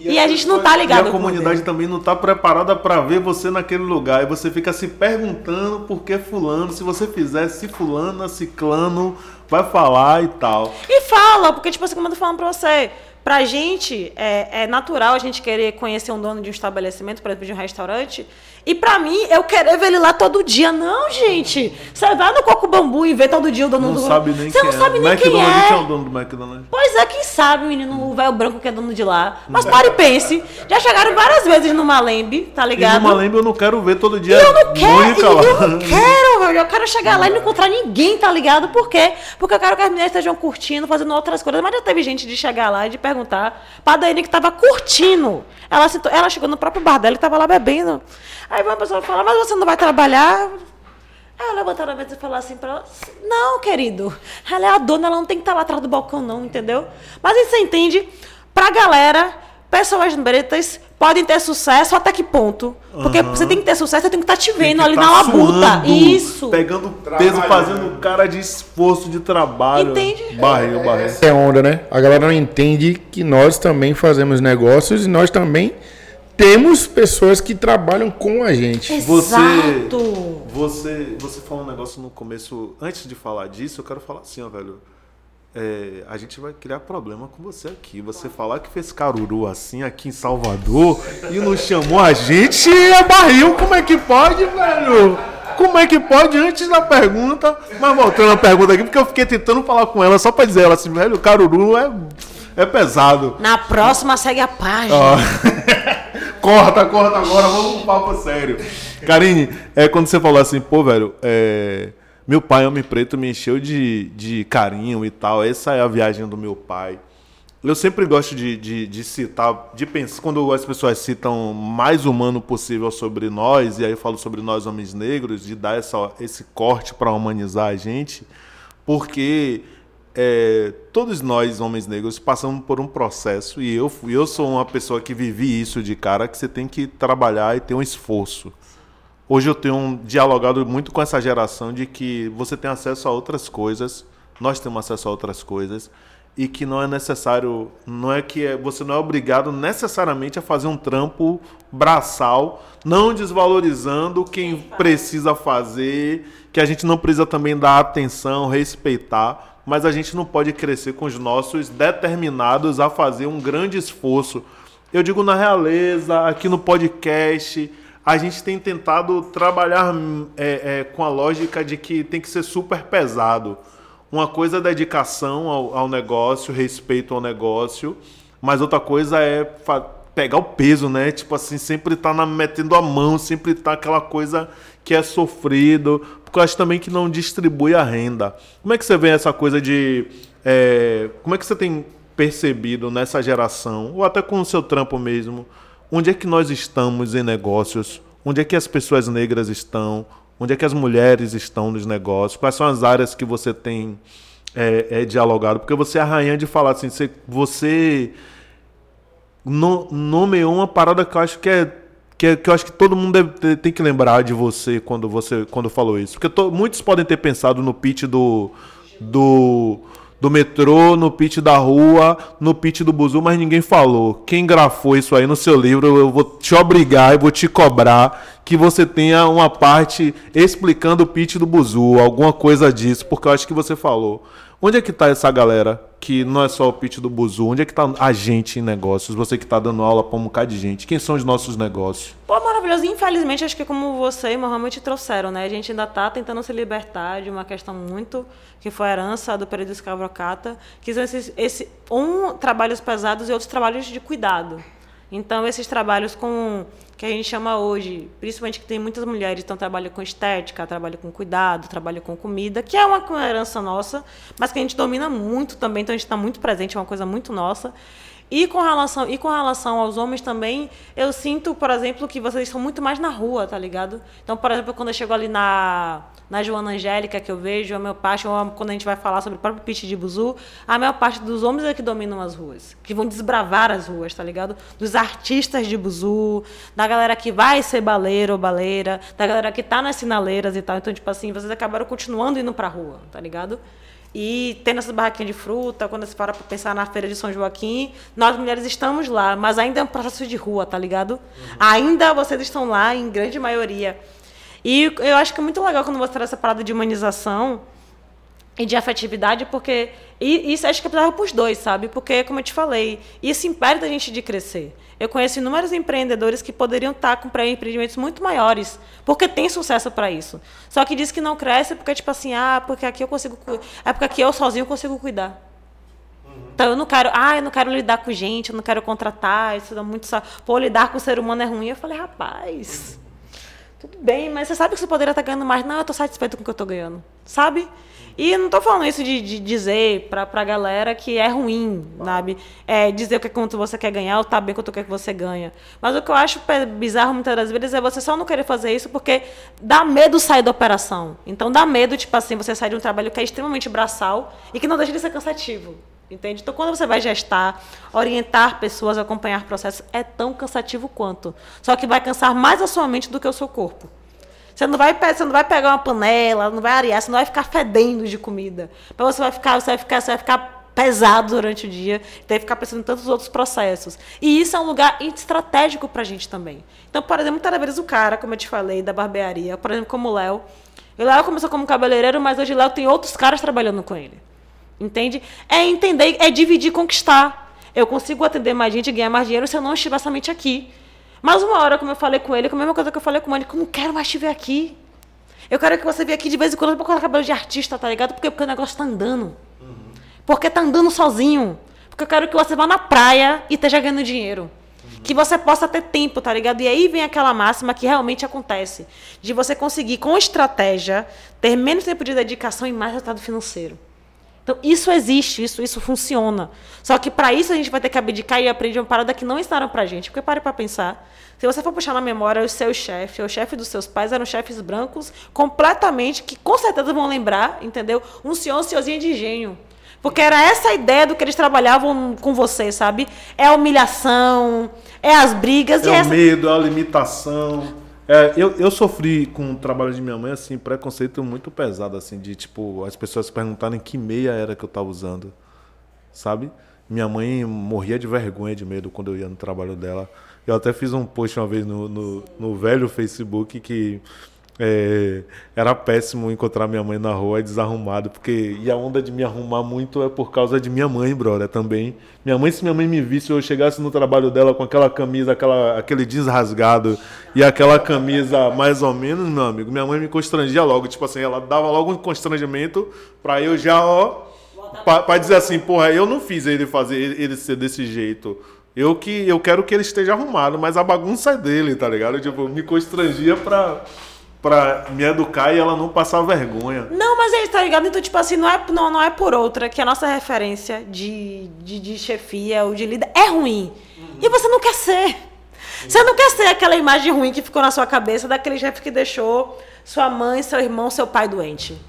E, a gente não tá ligado E a com comunidade poder. também não tá preparada pra ver você naquele lugar. E você fica se perguntando por que fulano, se você fizer, se fulano, ciclano vai falar e tal. E fala, porque, tipo assim, como eu tô falando pra você, pra gente é, é natural a gente querer conhecer um dono de um estabelecimento, por exemplo, de um restaurante. E pra mim, eu querer ver ele lá todo dia. Não, gente. Você vai no Coco Bambu e vê todo dia o dono Não do sabe nem Você quem não é. sabe nem quem McDonald's é. quem é o dono do McDonald's? Pois é, quem sabe, menino, o velho branco que é dono de lá. Mas pare e pense. Já chegaram várias vezes no Malembe, tá E ligado? no Malembe eu não quero ver todo dia. E eu não quero, e eu lá. não quero, velho. Eu quero chegar lá e não encontrar ninguém, tá ligado? Por quê? Porque eu quero que as meninas estejam curtindo, fazendo outras coisas. Mas já teve gente de chegar lá e de perguntar pra Daiane que tava curtindo. Ela, ela chegou no próprio bar dela e tava lá bebendo. Aí uma pessoa fala, mas você não vai trabalhar? Aí ela levantou a mesa e falou assim pra ela: Não, querido, ela é a dona, ela não tem que estar lá atrás do balcão, não, entendeu? Mas aí você entende, pra galera, pessoas pretas podem ter sucesso até que ponto? Porque você tem que ter sucesso, você tem que estar te vendo Tem ali que na tá labuta. suando, Isso. Pegando peso, fazendo cara de esforço de trabalho. Entende? Barril, barril. É onda, né? A galera não entende que nós também fazemos negócios e nós também temos pessoas que trabalham com a gente. Você, Exato. você, você falou um negócio no começo. Antes de falar disso, eu quero falar assim, ó, velho. É, a gente vai criar problema com você aqui. Você falar que fez caruru assim aqui em Salvador e não chamou a gente é barril. Como é que pode, velho? Como é que pode antes da pergunta? Mas voltando à pergunta aqui, porque eu fiquei tentando falar com ela só pra dizer ela assim, velho, caruru é, é pesado. Na próxima, segue a página. Ó. (laughs) corta, corta agora, vamos pro papo sério. Karine, é, quando você falou assim, pô, velho, é, meu pai, Homem Preto, me encheu de, de carinho e tal. Essa é a viagem do meu pai. Eu sempre gosto de, de, de citar, de pensar, quando as pessoas citam mais humano possível sobre nós, e aí eu falo sobre nós homens negros, de dar essa, esse corte para humanizar a gente, porque é, todos nós, homens negros, passamos por um processo, e eu, eu sou uma pessoa que vivi isso de cara, que você tem que trabalhar e ter um esforço. Hoje eu tenho dialogado muito com essa geração de que você tem acesso a outras coisas, nós temos acesso a outras coisas, e que não é necessário, não é que é- você não é obrigado necessariamente a fazer um trampo braçal, não desvalorizando quem precisa fazer, que a gente não precisa também dar atenção, respeitar, mas a gente não pode crescer com os nossos determinados a fazer um grande esforço. Eu digo na realeza, aqui no podcast, a gente tem tentado trabalhar é, é, com a lógica de que tem que ser super pesado. Uma coisa é dedicação ao, ao negócio, respeito ao negócio, mas outra coisa é pegar o peso, né? Tipo assim, sempre tá na, metendo a mão, sempre tá aquela coisa que é sofrido, porque eu acho também que não distribui a renda. Como é que você vê essa coisa de. é, como é que você tem percebido nessa geração, ou até com o seu trampo mesmo, onde é que nós estamos em negócios? Onde é que as pessoas negras estão? Onde é que as mulheres estão nos negócios? Quais são as áreas que você tem é, é, dialogado? Porque você é a rainha de falar assim, você, você no- nomeou uma parada que eu acho que é que, que eu acho que todo mundo deve tem que lembrar de você quando você quando falou isso. Porque to- muitos podem ter pensado no pitch do do do metrô, no pitch da rua, no pitch do buzu, mas ninguém falou. Quem grafou isso aí no seu livro, eu vou te obrigar, eu vou te cobrar que você tenha uma parte explicando o pitch do buzu, alguma coisa disso, porque eu acho que você falou. Onde é que tá essa galera que não é só o pitch do buzu? Onde é que tá a gente em negócios? Você que tá dando aula pra um bocado de gente. Quem são os nossos negócios? Pô, maravilhoso. Infelizmente, acho que como você e Mohamed trouxeram, né? A gente ainda está tentando se libertar de uma questão muito que foi a herança do período escravocrata, que são esses, esse, um, trabalhos pesados e outros trabalhos de cuidado. Então, esses trabalhos com que a gente chama hoje, principalmente que tem muitas mulheres, então trabalham com estética, trabalham com cuidado, trabalham com comida, que é uma herança nossa, mas que a gente domina muito também, então a gente está muito presente, é uma coisa muito nossa. E com relação e com relação aos homens também, eu sinto, por exemplo, que vocês estão muito mais na rua, tá ligado? Então, por exemplo, quando eu chego ali na na Joana Angélica que eu vejo, a maior parte, ou quando a gente vai falar sobre o próprio pitch de Buzu, a maior parte dos homens é que dominam as ruas, que vão desbravar as ruas, tá ligado? Dos artistas de Buzu, da galera que vai ser baleiro ou baleira, da galera que tá nas sinaleiras e tal. Então, tipo assim, vocês acabaram continuando indo pra rua, tá ligado? E tendo essas barraquinhas de fruta, quando você para para pensar na feira de São Joaquim, nós mulheres estamos lá, mas ainda é um processo de rua, tá ligado? Ainda vocês estão lá, em grande maioria. E eu acho que é muito legal quando você traz essa parada de humanização, e de afetividade, porque e isso acho que precisava para os dois, sabe? Porque, como eu te falei, isso impede a gente de crescer. Eu conheço inúmeros empreendedores que poderiam estar com empreendimentos muito maiores, porque tem sucesso para isso. Só que diz que não cresce porque, tipo assim, ah, porque aqui eu consigo. É porque aqui eu sozinho consigo cuidar. Então eu não quero, ah, eu não quero lidar com gente, eu não quero contratar, isso dá muito. Pô, lidar com o ser humano é ruim. Eu falei, rapaz, tudo bem, mas você sabe que você poderia estar ganhando mais. Não, eu estou satisfeito com o que eu estou ganhando. Sabe? E não estou falando isso de, de dizer para a galera que é ruim, sabe? É, dizer o que é quanto você quer ganhar ou tá bem quanto quer que você ganha. Mas o que eu acho bizarro muitas das vezes é você só não querer fazer isso porque dá medo sair da operação. Então dá medo, tipo assim, você sair de um trabalho que é extremamente braçal e que não deixa de ser cansativo. Entende? Então, quando você vai gestar, orientar pessoas, acompanhar processos, é tão cansativo quanto. Só que vai cansar mais a sua mente do que o seu corpo. Você não vai, você não vai pegar uma panela, não vai arear, você não vai ficar fedendo de comida. Mas você vai ficar, você vai ficar, você vai ficar pesado durante o dia, tem que ficar pensando em tantos outros processos. E isso é um lugar estratégico para a gente também. Então, por exemplo, muitas vezes o cara, como eu te falei, da barbearia, por exemplo, como o Léo. O Léo começou como cabeleireiro, mas hoje o Léo tem outros caras trabalhando com ele. Entende? É entender, é dividir conquistar. Eu consigo atender mais gente e ganhar mais dinheiro se eu não estiver somente aqui. Mas uma hora, como eu falei com ele, com a mesma coisa que eu falei com ele, que eu não quero mais te ver aqui. Eu quero que você venha aqui de vez em quando para colocar cabelo de artista, tá ligado? Porque, porque o negócio tá andando. Uhum. Porque tá andando sozinho. Porque eu quero que você vá na praia e esteja ganhando dinheiro. Uhum. Que você possa ter tempo, tá ligado? E aí vem aquela máxima que realmente acontece. De você conseguir, com estratégia, ter menos tempo de dedicação e mais resultado financeiro. Então, isso existe, isso, isso funciona. Só que para isso a gente vai ter que abdicar e aprender uma parada que não ensinaram pra gente. Porque pare para pensar. Se você for puxar na memória, o seu chefe, o chefe dos seus pais eram chefes brancos completamente, que com certeza vão lembrar, entendeu? Um senhor, um senhorzinho de engenho. Porque era essa a ideia do que eles trabalhavam com você, sabe? É a humilhação, é as brigas. É o essa... medo, é a limitação. É, eu, eu sofri com o trabalho de minha mãe, assim, preconceito muito pesado, assim, de, tipo, as pessoas perguntarem que meia era que eu tava usando, sabe? Minha mãe morria de vergonha, de medo quando eu ia no trabalho dela. Eu até fiz um post uma vez no, no, no velho Facebook que é, era péssimo encontrar minha mãe na rua desarrumado, porque e a onda de me arrumar muito é por causa de minha mãe, brother, também. Minha mãe, se minha mãe me visse, eu chegasse no trabalho dela com aquela camisa, aquela, aquele jeans rasgado e aquela camisa mais ou menos, meu amigo, minha mãe me constrangia logo, tipo assim, ela dava logo um constrangimento pra eu já, ó, pra, pra dizer assim, porra, eu não fiz ele fazer ele ser desse jeito. Eu que eu quero que ele esteja arrumado, mas a bagunça é dele, tá ligado? Tipo, me constrangia pra pra me educar e ela não passar vergonha. Não, mas aí, tá ligado? Então, tipo assim, não é, não, não é por outra que a nossa referência de, de, de chefia ou de líder é ruim. Uhum. E você não quer ser. Você não quer ser aquela imagem ruim que ficou na sua cabeça daquele chefe que deixou sua mãe, seu irmão, seu pai doente.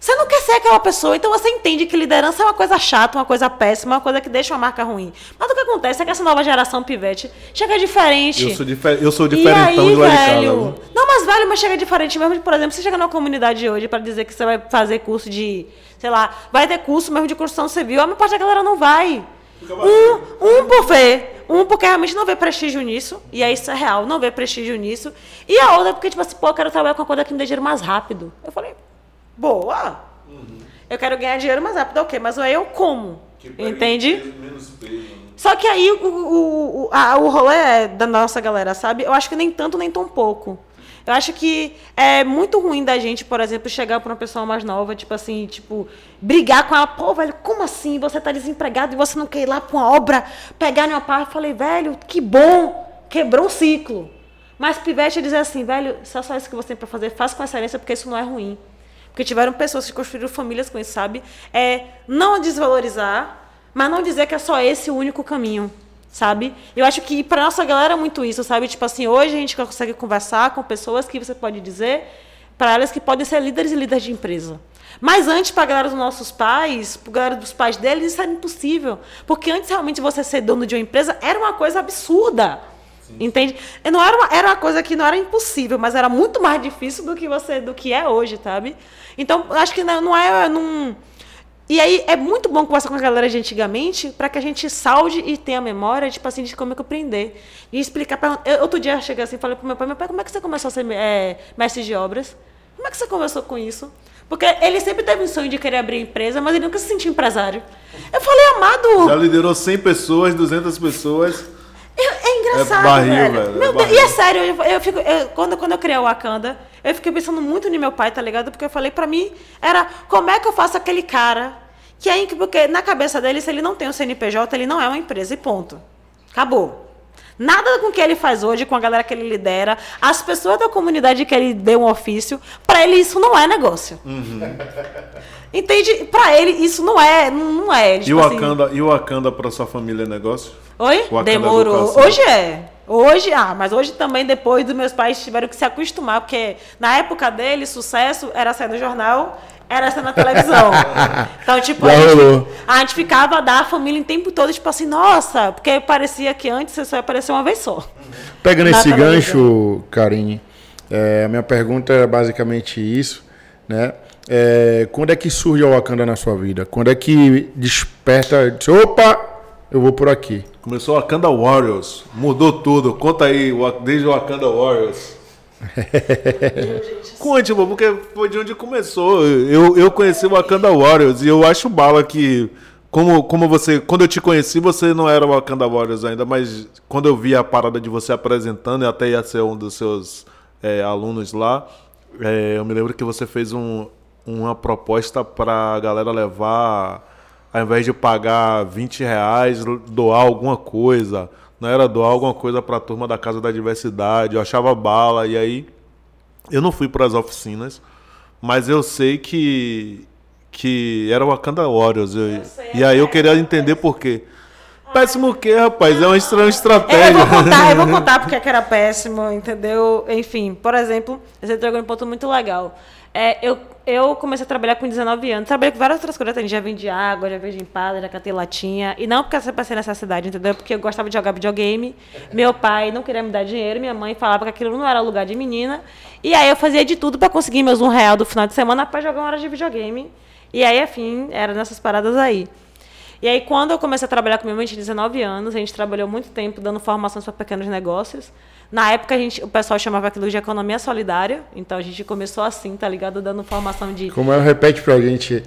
Você não quer ser aquela pessoa, então você entende que liderança é uma coisa chata, uma coisa péssima, uma coisa que deixa uma marca ruim. Mas o que acontece é que essa nova geração pivete chega diferente. Eu sou, difer eu sou diferentão aí, de velho, Não, mas velho, mas chega diferente mesmo. Por exemplo, você chega numa comunidade hoje para dizer que você vai fazer curso de, sei lá, vai ter curso mesmo de construção civil, a maior parte da galera não vai. Um, um por ver, um porque realmente não vê prestígio nisso, e aí isso é real, não vê prestígio nisso. E a outra porque, tipo assim, pô, eu quero trabalhar com uma coisa que me dê dinheiro mais rápido. Eu falei, boa. Uhum. Eu quero ganhar dinheiro mais rápido, ok, mas é eu como. Entende? Menos peso, né? Só que aí o, o, o, a, o rolê é da nossa galera, sabe? Eu acho que nem tanto, nem tão pouco. Eu acho que é muito ruim da gente, por exemplo, chegar para uma pessoa mais nova, tipo assim, tipo, brigar com ela, pô, velho, como assim? Você tá desempregado e você não quer ir lá para uma obra, pegar uma parte. Falei, velho, que bom, quebrou um ciclo. Mas pivete dizer assim, velho, se é só isso que você tem para fazer, faz com excelência, porque isso não é ruim. Porque tiveram pessoas que construíram famílias com isso, sabe? É não desvalorizar, mas não dizer que é só esse o único caminho, sabe? Eu acho que para nossa galera é muito isso, sabe? Tipo assim, hoje a gente consegue conversar com pessoas que você pode dizer para elas que podem ser líderes e líderes de empresa. Mas antes, para a galera dos nossos pais, para a galera dos pais deles, isso era impossível. Porque antes, realmente, você ser dono de uma empresa era uma coisa absurda. Entende? Não era uma, era uma coisa que não era impossível, mas era muito mais difícil do que você do que é hoje, sabe? Então, acho que não, não é. Não... E aí é muito bom conversar com a galera de antigamente para que a gente salde e tenha memória tipo assim, de como é que aprender. E explicar. Pra... Eu, outro dia eu cheguei assim e falei pro meu pai, meu pai, como é que você começou a ser é, mestre de obras? Como é que você começou com isso? Porque ele sempre teve um sonho de querer abrir empresa, mas ele nunca se sentiu empresário. Eu falei, amado. Já liderou 100 pessoas, 200 pessoas. É, é engraçado, É barril, velho. velho, é Meu Deus, barril. e é sério, eu, eu fico, eu- quando, quando eu criei o Wakanda, eu fiquei pensando muito no meu pai, tá ligado? Porque eu falei, pra mim, era como é que eu faço aquele cara que é inc- porque na cabeça dele, se ele não tem um CNPJ, ele não é uma empresa e ponto. Acabou. Nada com o que ele faz hoje, com a galera que ele lidera, as pessoas da comunidade que ele deu um ofício, pra ele isso não é negócio. Uhum. Entende? Pra ele isso não é, não é. E Tipo o assim, Wakanda, e o Wakanda pra sua família é negócio? Oi? Wakanda Demorou. Educação. Hoje é. Hoje, ah, mas hoje também, depois dos meus pais tiveram que se acostumar, porque na época dele, sucesso era sair no jornal, era sair na televisão. (laughs) Então, tipo, a gente, a gente ficava da família o tempo todo, tipo assim, nossa, porque parecia que antes você só ia aparecer uma vez só. Pegando esse televisão. gancho, Karine, é, a minha pergunta é basicamente isso, né? É, quando é que surge o Wakanda na sua vida? Quando é que desperta, diz, opa, eu vou por aqui. Começou o Wakanda Warriors. Mudou tudo. Conta aí, desde o Wakanda Warriors. (laughs) Conte, pô, porque foi de onde começou. Eu, eu conheci o Wakanda Warriors e eu acho bala que. Como, como você. Quando eu te conheci, você não era o Wakanda Warriors ainda, mas quando eu vi a parada de você apresentando, e até ia ser um dos seus é, alunos lá, é, eu me lembro que você fez um, uma proposta pra galera levar, ao invés de pagar 20 reais, doar alguma coisa. Não era doar alguma coisa pra turma da Casa da Diversidade. Eu achava bala, e aí. Eu não fui para as oficinas, mas eu sei que que era o Wakanda Warriors. Eu- sei, e aí eu queria entender por quê. Péssimo o quê, rapaz? É uma estranha É, eu estratégia. vou contar, eu vou (laughs) contar porque é era péssimo, entendeu? Enfim, por exemplo, você entregou um ponto muito legal. É, eu, eu comecei a trabalhar com 19 anos, trabalhei com várias outras coisas, também, já vendi água, já vendi empada, já catei latinha, e não porque eu passei nessa cidade, entendeu? Porque eu gostava de jogar videogame, meu pai não queria me dar dinheiro, minha mãe falava que aquilo não era lugar de menina, e aí eu fazia de tudo para conseguir meus um real do final de semana para jogar uma hora de videogame, e aí, enfim, era nessas paradas aí. E aí, quando eu comecei a trabalhar com minha mãe, eu tinha 19 anos, a gente trabalhou muito tempo dando formações para pequenos negócios. Na época, a gente, o pessoal chamava aquilo de economia solidária, então a gente começou assim, tá ligado? Dando formação de Como é, repete pra gente,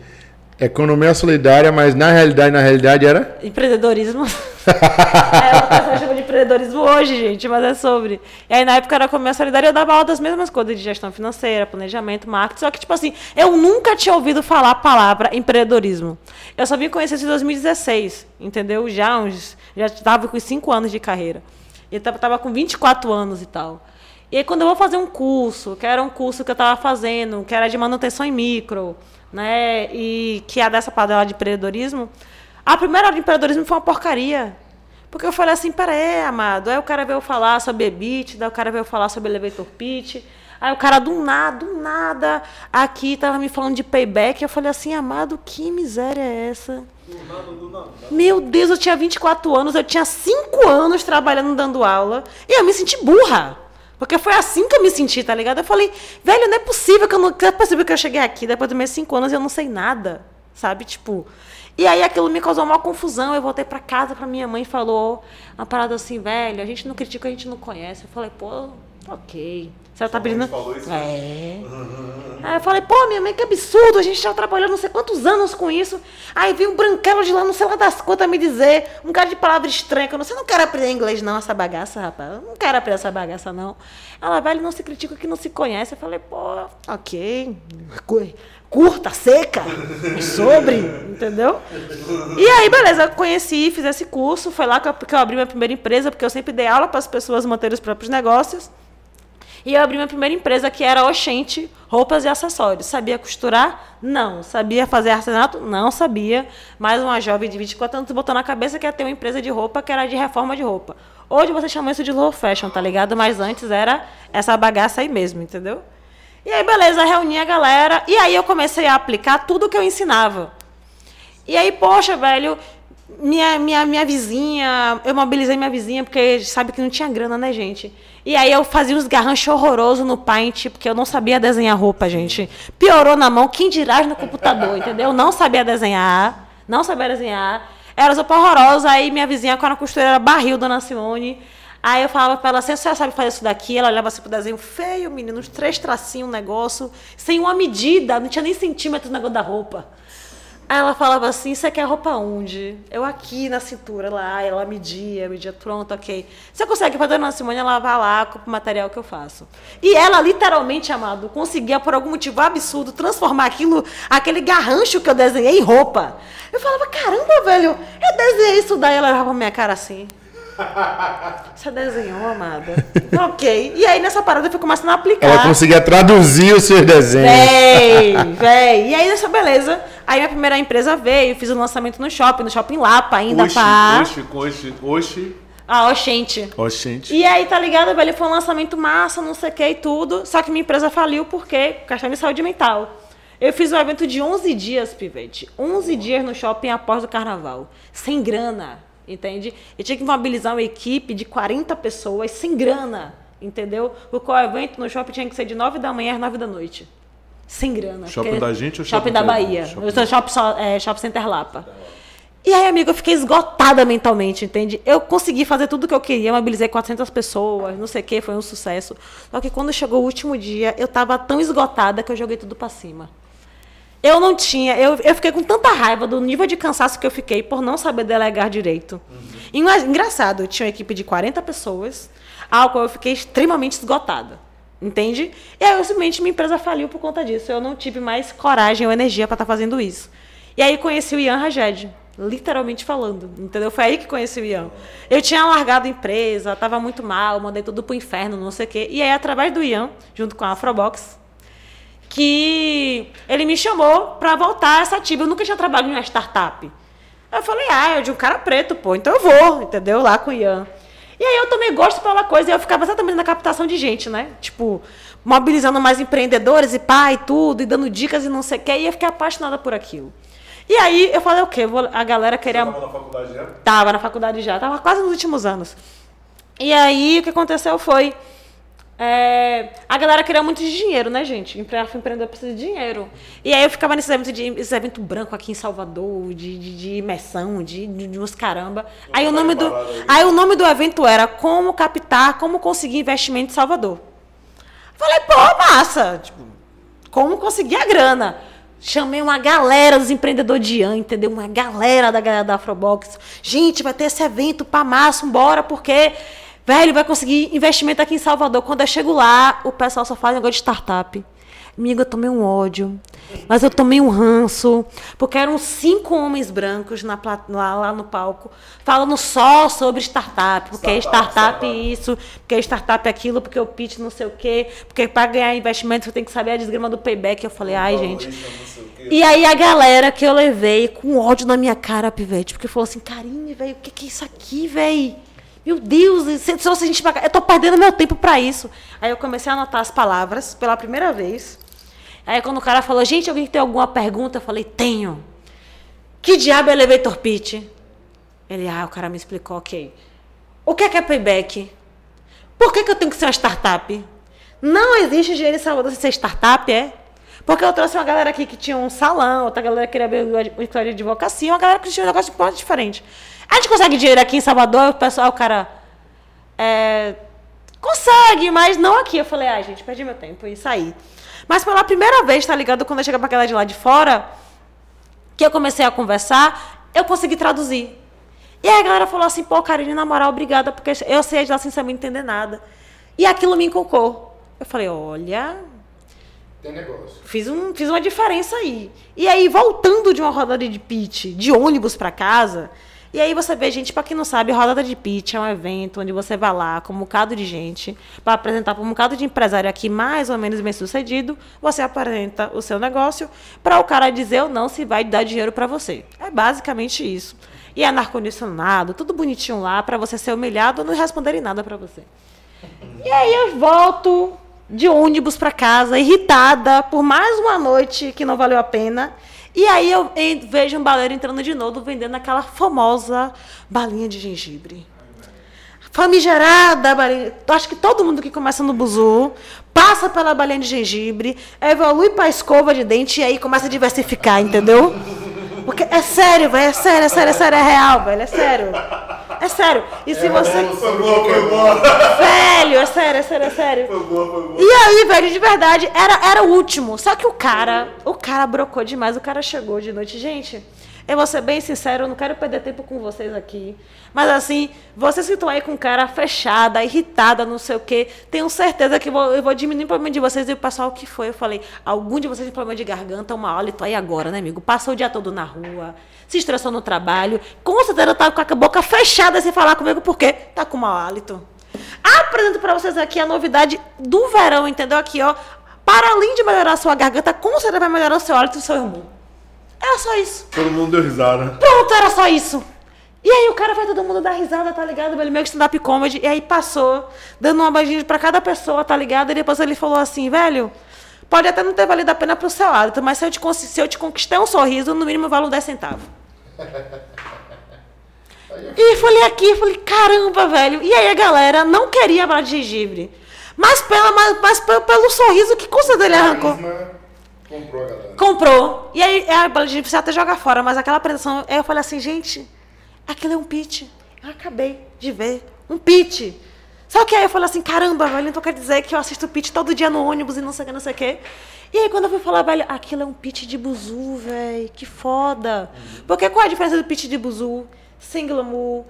economia solidária, mas na realidade, na realidade era... empreendedorismo. (laughs) é, o pessoal chama de empreendedorismo hoje, gente, mas é sobre. E aí, na época, era economia solidária, eu dava aula das mesmas coisas de gestão financeira, planejamento, marketing, só que, tipo assim, eu nunca tinha ouvido falar a palavra empreendedorismo. Eu só vim conhecer isso em 2016, entendeu? Já uns, já estava com 5 anos de carreira. E eu tava, tava com 24 anos e tal. E aí, quando eu vou fazer um curso, que era um curso que eu estava fazendo, que era de manutenção em micro, né? E que é dessa parada de empreendedorismo, a primeira aula de empreendedorismo foi uma porcaria. Porque eu falei assim, peraí, amado. Aí o cara veio falar sobre EBIT, daí o cara veio falar sobre elevator pitch. Aí o cara, do nada, do nada, aqui tava me falando de payback. Eu falei assim, amado, que miséria é essa? Meu Deus, eu tinha 24 anos, eu tinha 5 anos trabalhando dando aula. E eu me senti burra. Porque foi assim que eu me senti, tá ligado? Eu falei, velho, não é possível que eu não, não é possível que eu cheguei aqui depois dos meus 5 anos e eu não sei nada. Sabe? Tipo. E aí aquilo me causou uma confusão. Eu voltei pra casa pra minha mãe e falou uma parada assim, velho, a gente não critica, a gente não conhece. Eu falei, pô, ok. Você tá pedindo. É. Aí eu falei, pô, minha mãe, que absurdo, a gente já trabalhou não sei quantos anos com isso. Aí veio um branquelo de lá, não sei lá das quantas, me dizer, um cara de palavra estranha, que eu não sei, não quero aprender inglês não, essa bagaça, rapaz. Eu não quero aprender essa bagaça, não. Ela, velho, não se critica que não se conhece. Eu falei, pô, ok. Cu- Curta, seca, sobre, entendeu? E aí, beleza, eu conheci, fiz esse curso, foi lá que eu, que eu abri minha primeira empresa, porque eu sempre dei aula para as pessoas manterem os próprios negócios. E eu abri minha primeira empresa que era Oxente Roupas e Acessórios. Sabia costurar? Não. Sabia fazer artesanato? Não sabia. Mas uma jovem de 24 anos botou na cabeça que ia ter uma empresa de roupa que era de reforma de roupa. Hoje você chama isso de low fashion, tá ligado? Mas antes era essa bagaça aí mesmo, entendeu? E aí, beleza, reuni a galera. E aí eu comecei a aplicar tudo que eu ensinava. E aí, poxa, velho, minha, minha, minha vizinha, eu mobilizei minha vizinha, porque sabe que não tinha grana, né, gente? E aí eu fazia uns garranchos horrorosos no Paint, porque eu não sabia desenhar roupa, gente. Piorou na mão, quem dirá no computador, entendeu? Não sabia desenhar, não sabia desenhar. Era roupa horrorosa, aí minha vizinha com a costureira barril, Dona Simone. Aí eu falava pra ela assim, você sabe fazer isso daqui? Ela olhava assim pro desenho feio, menino, uns três tracinhos, um negócio, sem uma medida, não tinha nem centímetro no negócio da roupa. Aí ela falava assim, você quer roupa onde? Eu aqui na cintura, lá, ela media, media, pronto, ok. Você consegue fazer na Simone, ela vai lá com o material que eu faço. E ela, literalmente, amado, conseguia, por algum motivo absurdo, transformar aquilo, aquele garrancho que eu desenhei em roupa. Eu falava, caramba, velho, eu desenhei isso daí, ela olhava pra minha cara assim. Você desenhou, amada? ok. E aí, nessa parada, eu fui começando a aplicar. Ela conseguia traduzir os seus desenhos. Véi, (laughs) véi. E aí, nessa beleza. Aí, minha primeira empresa veio, fiz o um lançamento no shopping, no shopping Lapa, ainda Oxi, pá. oxi, oxi, oxi. Ah, oxente. Oxente. E aí, tá ligado, velho? Foi um lançamento massa, não sei o que e tudo. Só que minha empresa faliu porque questão de saúde mental. Eu fiz um evento de 11 dias, Pivete. 11 dias no shopping após o carnaval. Sem grana, entende? Eu tinha que mobilizar uma equipe de 40 pessoas sem grana, entendeu? Porque o evento no shopping tinha que ser de 9 da manhã às 9 da noite. Sem grana. Shopping porque- da gente ou shopping shopping da Bahia. shopping- shopping, só- é, shopping Center Lapa. E aí, amigo, eu fiquei esgotada mentalmente, entende? Eu consegui fazer tudo o que eu queria, mobilizei 400 pessoas, não sei o que, foi um sucesso. Só que quando chegou o último dia, eu tava tão esgotada que eu joguei tudo pra cima. Eu não tinha, eu, eu fiquei com tanta raiva do nível de cansaço que eu fiquei por não saber delegar direito. Mas, engraçado, eu tinha uma equipe de 40 pessoas, ao qual eu fiquei extremamente esgotada. Entende? E aí, eu, simplesmente, minha empresa faliu por conta disso. Eu não tive mais coragem ou energia para estar fazendo isso. E aí, conheci o Ian Rajed, literalmente falando. Entendeu? Foi aí que conheci o Ian. Eu tinha largado a empresa, estava muito mal, mandei tudo pro inferno, não sei o quê. E aí, através do Ian, junto com a Afrobox, que ele me chamou para voltar a essa ativa. Eu nunca tinha trabalhado em uma startup. Aí eu falei, ah, é de um cara preto, pô, então eu vou, entendeu? Lá com o Ian. E aí eu também gosto pela coisa, e eu ficava exatamente na captação de gente, né? Tipo, mobilizando mais empreendedores e pai e tudo, e dando dicas e não sei o quê, e eu fiquei apaixonada por aquilo. E aí eu falei, o quê? A galera queria. Tava na faculdade já? Tava na faculdade já, tava quase nos últimos anos. E aí o que aconteceu foi. É, a galera queria muito de dinheiro, né, gente? Empre- Empreendedor precisa de dinheiro. E aí eu ficava nesse evento, de, esse evento branco aqui em Salvador, de, de, de imersão, de, de, de uns caramba. Aí o, nome do, aí o nome do evento era Como Captar, Como Conseguir Investimento em Salvador. Falei, pô, massa! Tipo, como conseguir a grana? Chamei uma galera dos empreendedores de Ian, entendeu? Uma galera da galera da Afrobox. Gente, vai ter esse evento pra massa, bora, porque, velho, vai conseguir investimento aqui em Salvador. Quando eu chego lá, o pessoal só faz negócio de startup. Amigo, eu tomei um ódio. Mas eu tomei um ranço. Porque eram cinco homens brancos na, lá, lá no palco, falando só sobre startup. Porque é Startup, startup startup. isso, porque startup é aquilo, porque o pitch não sei o quê, porque para ganhar investimento você tem que saber a desgrama do payback. Eu falei, ai, gente. E aí a galera que eu levei com ódio na minha cara, pivete, porque falou assim, Karine, velho, o que, que é isso aqui, velho? Meu Deus, se, se você a gente pagar, eu tô perdendo meu tempo para isso. Aí eu comecei a anotar as palavras pela primeira vez. Aí quando o cara falou, gente, alguém tem alguma pergunta? Eu falei, tenho. Que diabo é elevator pitch? Ele, ah, o cara me explicou, ok. O que é que é payback? Por que, que eu tenho que ser uma startup? Não existe dinheiro em Salvador sem ser startup, é? Porque eu trouxe uma galera aqui que tinha um salão, outra galera queria abrir uma escritório de advocacia, uma galera que tinha um negócio ponto diferente. A gente consegue dinheiro aqui em Salvador, o pessoal, o cara. É, consegue, mas não aqui. Eu falei, ai, gente, perdi meu tempo e saí. Mas pela primeira vez, tá ligado? Quando eu cheguei pra galera de lá de fora, que eu comecei a conversar, eu consegui traduzir. E aí a galera falou assim, pô, Karine, na moral, obrigada, porque eu saí de lá sem saber entender nada. E aquilo me encucou. Eu falei, olha, Tem negócio. fiz, um, fiz uma diferença aí. E aí, voltando de uma rodada de pitch, de ônibus para casa, e aí você vê, gente, para quem não sabe, rodada de pitch é um evento onde você vai lá com um bocado de gente para apresentar para um bocado de empresário aqui mais ou menos bem sucedido, você apresenta o seu negócio para o cara dizer ou não se vai dar dinheiro para você. É basicamente isso. E é ar-condicionado, tudo bonitinho lá para você ser humilhado ou não responderem nada para você. E aí eu volto de ônibus para casa, irritada por mais uma noite que não valeu a pena. E aí eu vejo um baleiro entrando de novo, vendendo aquela famosa balinha de gengibre. Famigerada balinha. Acho que todo mundo que começa no buzu passa pela balinha de gengibre, evolui para escova de dente e aí começa a diversificar, entendeu? Porque é sério, velho, é sério, é sério, é sério, é real, velho, é sério. É sério. E se você. Foi boa, foi boa. Velho, é sério, é sério, é sério. Foi boa, foi boa. E aí, velho, de verdade, era, era o último. Só que o cara, o cara brocou demais. O cara chegou de noite. Gente, eu vou ser bem sincero, eu não quero perder tempo com vocês aqui. Mas assim, vocês que estão aí com cara fechada, irritada, não sei o quê, tenho certeza que eu vou, eu vou diminuir o problema de vocês. E o pessoal, o que foi? Eu falei, algum de vocês tem problema de garganta, uma hálito aí agora, né, amigo? Passou o dia todo na rua, se estressou no trabalho, com certeza tá com a boca fechada sem falar comigo, porque tá com mau hálito. Apresento para vocês aqui a novidade do verão, entendeu? Aqui, ó. Para além de melhorar a sua garganta, com certeza vai melhorar o seu hálito e o seu humor. Era só isso. Todo mundo deu risada. Pronto, era só isso. E aí o cara vai todo mundo dar risada, tá ligado? Ele meio que stand-up comedy. E aí passou, dando uma beijinha pra cada pessoa, tá ligado? E depois ele falou assim, velho, pode até não ter valido a pena pro seu hálito, mas se eu te, se eu te conquistei um sorriso, no mínimo vale um 10 centavos. E falei aqui, falei, caramba, velho. E aí a galera não queria bala de gengibre. Mas, pela, mas, mas pelo, pelo sorriso que com certeza ele arrancou. Comprou, galera. Comprou. E aí a bala de você até joga fora, mas aquela apresentação, aí eu falei assim, gente, aquilo é um pitch. Eu acabei de ver. Um pitch. Só que aí eu falei assim, caramba, velho, então quer dizer que eu assisto pitch todo dia no ônibus e não sei o que, não sei o que. E aí quando eu fui falar, velho, aquilo é um pitch de buzu, velho, que foda. Porque qual é a diferença do pitch de buzu, sem glamour?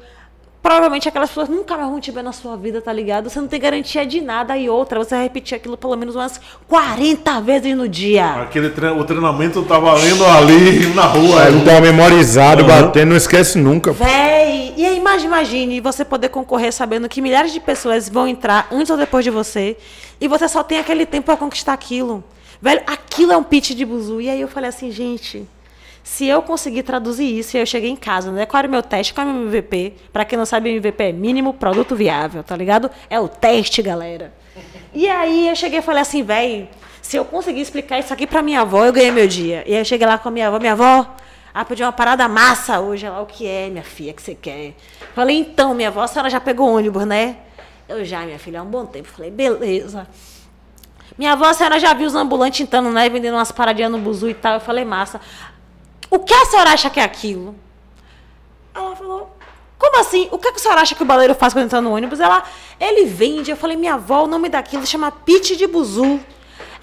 Provavelmente aquelas pessoas nunca mais vão te ver na sua vida, tá ligado? Você não tem garantia de nada. E outra, você vai repetir aquilo pelo menos umas 40 vezes no dia. Aquele tre- o treinamento tá valendo ali na rua. Aí tá memorizado, Uhum. batendo, não esquece nunca. Véi, e aí imagine, imagine você poder concorrer sabendo que milhares de pessoas vão entrar antes ou depois de você e você só tem aquele tempo para conquistar aquilo. Velho, aquilo é um pitch de buzu. E aí eu falei assim, gente, se eu conseguir traduzir isso, e eu cheguei em casa, né? Qual era o meu teste? Qual é o meu MVP? Pra quem não sabe, MVP é mínimo produto viável, tá ligado? É o teste, galera. E aí eu cheguei e falei assim, véi, se eu conseguir explicar isso aqui pra minha avó, eu ganhei meu dia. E aí eu cheguei lá com a minha avó, minha avó, ah, pedi uma parada massa hoje. Ela, o que é, minha filha, que você quer? Falei, então, minha avó, a senhora já pegou ônibus, né? Eu já, minha filha, há um bom tempo. Falei, beleza. Minha avó, a senhora já viu os ambulantes entrando, né? Vendendo umas paradinhas no buzu e tal. Eu falei, massa. O que a senhora acha que é aquilo? Ela falou, como assim? O que, que a senhora acha que o baleiro faz quando entra no ônibus? Ela, ele vende. Eu falei, minha avó, o nome daquilo chama pit de buzu.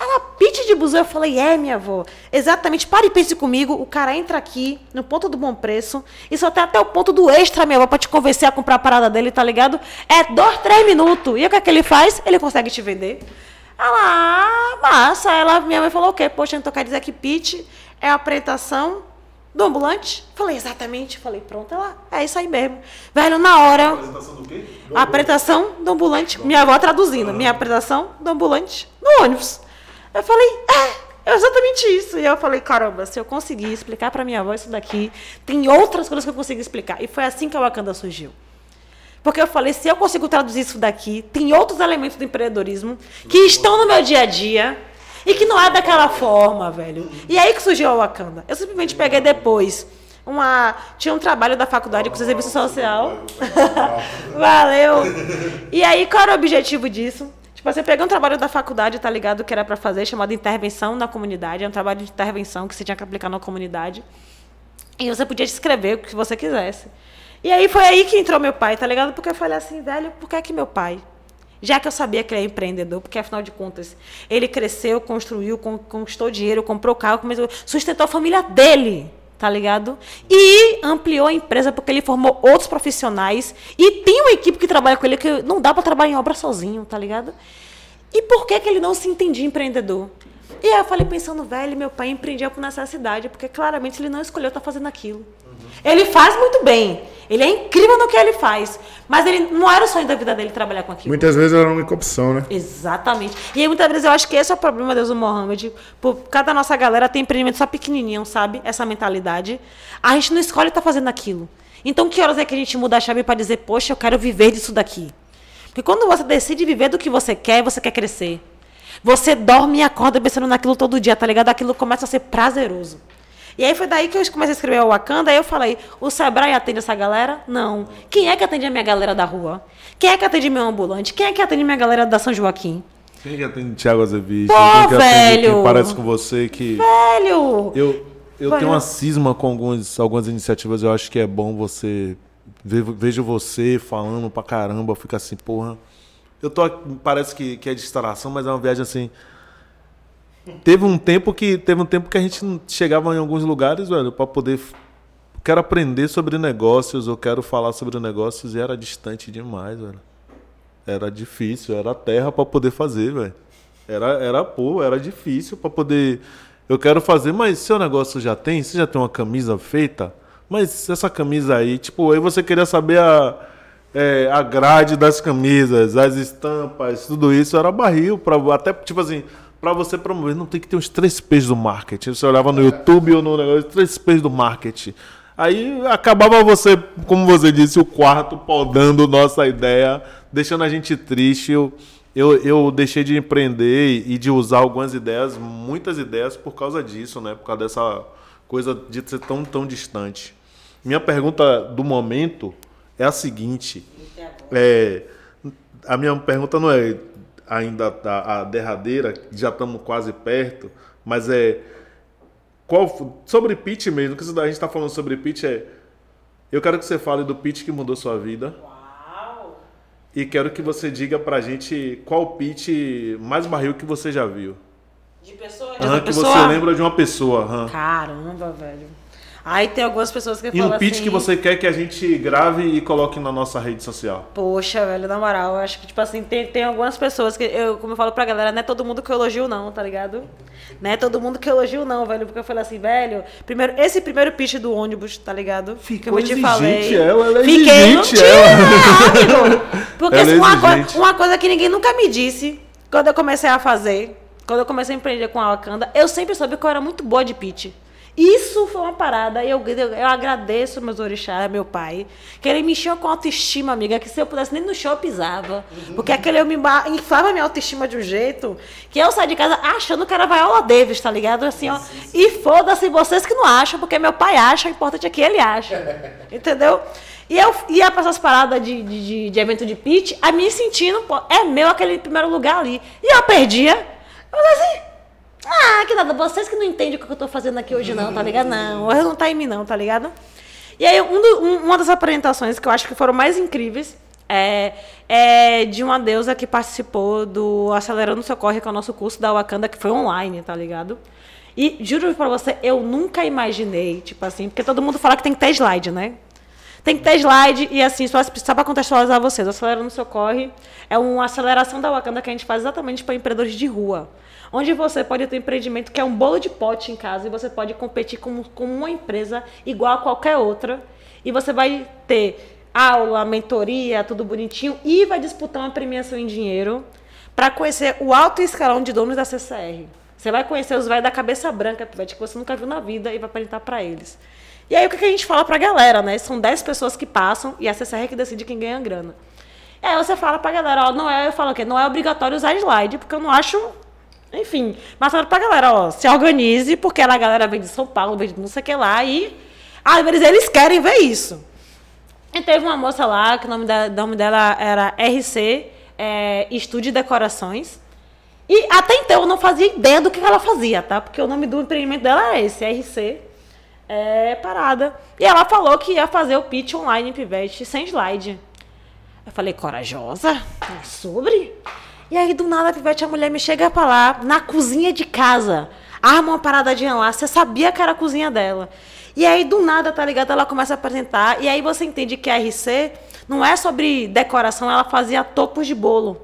Ela, pit de buzu? Eu falei, é, minha avó. Exatamente, pare e pense comigo. O cara entra aqui, no ponto do bom preço, e só tem até o ponto do extra, minha avó, pra te convencer a comprar a parada dele, tá ligado? É dois, três minutos. E o que é que ele faz? Ele consegue te vender. Ela, ah, massa. Ela, minha mãe falou o quê? Poxa, então quer dizer que pitch é a apresentação do ambulante? Falei, exatamente. Falei, pronto, ela, é isso aí mesmo. Velho, na hora, Apresentação do quê? a apresentação do ambulante, minha avó traduzindo, minha apresentação do ambulante no ônibus. Eu falei, é, é exatamente isso. E eu falei, caramba, se eu conseguir explicar pra minha avó isso daqui, tem outras coisas que eu consigo explicar. E foi assim que a Wakanda surgiu. Porque eu falei, se eu consigo traduzir isso daqui, tem outros elementos do empreendedorismo que estão no meu dia a dia e que não é daquela forma, velho. E aí que surgiu a Wakanda. Eu simplesmente peguei depois uma. Tinha um trabalho da faculdade com serviço social. (laughs) Valeu! E aí, qual era o objetivo disso? Tipo, você peguei um trabalho da faculdade, tá ligado? Que era pra fazer, chamado intervenção na comunidade. É um trabalho de intervenção que você tinha que aplicar na comunidade. E você podia escrever o que você quisesse. E aí foi aí que entrou meu pai, tá ligado? Porque eu falei assim, velho, por que é que meu pai? Já que eu sabia que ele é empreendedor, porque afinal de contas, ele cresceu, construiu, con- conquistou dinheiro, comprou carro, começou, sustentou a família dele, tá ligado? E ampliou a empresa porque ele formou outros profissionais e tem uma equipe que trabalha com ele que não dá para trabalhar em obra sozinho, tá ligado? E por que, que ele não se entendia empreendedor? E aí eu falei pensando, velho, meu pai empreendia por necessidade, porque claramente ele não escolheu estar fazendo aquilo. Ele faz muito bem, ele é incrível no que ele faz, mas ele não era o sonho da vida dele trabalhar com aquilo. Muitas vezes era a única opção, né? Exatamente. E aí, muitas vezes eu acho que esse é o problema, Deus do Mohammed. Por cada nossa galera tem empreendimento só pequenininho, sabe? Essa mentalidade. A gente não escolhe estar fazendo aquilo. Então, que horas é que a gente muda a chave para dizer, poxa, eu quero viver disso daqui? Porque quando você decide viver do que você quer, você quer crescer. Você dorme e acorda pensando naquilo todo dia, tá ligado? Aquilo começa a ser prazeroso. E aí foi daí que eu comecei a escrever o Wakanda, aí eu falei, o Sebrae atende essa galera? Não. Quem é que atende a minha galera da rua? Quem é que atende meu ambulante? Quem é que atende minha galera da São Joaquim? Quem que atende Thiago Azevedo? Pô, Quem que atende velho! quem parece com você que... Velho! Eu, eu tenho né? uma cisma com alguns, algumas iniciativas, eu acho que é bom você vejo você falando pra caramba, fica assim, porra. Eu tô. Parece que, que é distração, mas é uma viagem assim. Teve um tempo que. Teve um tempo que a gente chegava em alguns lugares, velho, pra poder. Quero aprender sobre negócios, eu quero falar sobre negócios, e era distante demais, velho. Era difícil, era terra para poder fazer, velho. Era, era, pô, era difícil para poder. Eu quero fazer, mas seu negócio já tem? Você já tem uma camisa feita? Mas essa camisa aí, tipo, aí você queria saber a, é, a grade das camisas, as estampas, tudo isso era barril para até tipo assim, para você promover, não tem que ter uns três P's do marketing. Você olhava no YouTube ou no negócio, três P's do marketing. Aí acabava você, como você disse, o quarto podando nossa ideia, deixando a gente triste. Eu, eu, eu deixei de empreender e de usar algumas ideias, muitas ideias, por causa disso, né? Por causa dessa coisa de ser tão, tão distante. Minha pergunta do momento é a seguinte. É, a minha pergunta não é ainda a, a derradeira, já estamos quase perto, mas é qual, sobre pitch mesmo, que a gente está falando sobre pitch é. Eu quero que você fale do pitch que mudou sua vida. Uau! E quero que você diga pra gente qual pitch mais barril que você já viu. De pessoa? De uhum, que pessoa? você lembra de uma pessoa. Uhum. Caramba, velho. Aí tem algumas pessoas que e falam um pitch assim, que você quer que a gente grave e coloque na nossa rede social. Poxa, velho, na moral, eu acho que, tipo assim, tem, tem algumas pessoas que, eu, como eu falo pra galera, não é todo mundo que eu elogio não, tá ligado? Não é todo mundo que eu elogio não, velho, porque eu falei assim, velho, primeiro, esse primeiro pitch do ônibus, tá ligado? Ficou que eu te falei. Ela, ela é Fiquei, não tinha, ela. Porque assim, uma, coisa, uma coisa que ninguém nunca me disse, quando eu comecei a fazer, quando eu comecei a empreender com a Wakanda, eu sempre soube que eu era muito boa de pitch. Isso foi uma parada. Eu, eu, eu agradeço meus orixás, meu pai. Que ele me encheu com autoestima, amiga. Que se eu pudesse nem no show eu pisava. Porque aquele eu me inflava minha autoestima de um jeito que eu saí de casa achando que era Viola Davis, tá ligado? Assim, ó. E foda-se vocês que não acham, porque meu pai acha, o importante é que ele acha. (laughs) Entendeu? E eu ia pra essas paradas de, de, de evento de pitch, a me sentindo, pô, é meu aquele primeiro lugar ali. E eu perdia. Eu falei assim. Ah, que nada, vocês que não entendem o que eu tô fazendo aqui hoje, não, tá ligado? Não, hoje não tá em mim, não, tá ligado? E aí, um do, um, uma das apresentações que eu acho que foram mais incríveis é, é, de uma deusa que participou do Acelerando Socorre, que é o nosso curso da Wakanda, que foi online, tá ligado? E juro pra você, eu nunca imaginei, tipo assim, porque todo mundo fala que tem que ter slide, né? Tem que ter slide e assim, só, só para contextualizar vocês, o Acelerando Socorre é uma aceleração da Wakanda que a gente faz exatamente para empreendedores de rua onde você pode ter um empreendimento que é um bolo de pote em casa e você pode competir com, com uma empresa igual a qualquer outra e você vai ter aula, mentoria, tudo bonitinho e vai disputar uma premiação em dinheiro para conhecer o alto escalão de donos da CCR. Você vai conhecer os velhos da cabeça branca, que você nunca viu na vida e vai apresentar para eles. E aí o que a gente fala para a galera, né? São 10 pessoas que passam e a CCR é que decide quem ganha grana. E aí você fala para a galera, ó, não é, eu falo que não é obrigatório usar slide, porque eu não acho enfim, mas pra galera, ó, se organize, porque a galera vem de São Paulo, vem de não sei o que lá, e às vezes eles querem ver isso. E teve uma moça lá, que o nome, da, nome dela era RC, é, Estúdio Decorações. E até então eu não fazia ideia do que ela fazia, tá? Porque o nome do empreendimento dela era esse, RC é, Parada. E ela falou que ia fazer o pitch online em Pivete sem slide. Eu falei, corajosa? Sobre? E aí, do nada, a pivete, a mulher me chega pra lá, na cozinha de casa. Arma uma paradinha lá, você sabia que era a cozinha dela. E aí, do nada, tá ligado? Ela começa a apresentar. E aí você entende que a RC não é sobre decoração, ela fazia topos de bolo.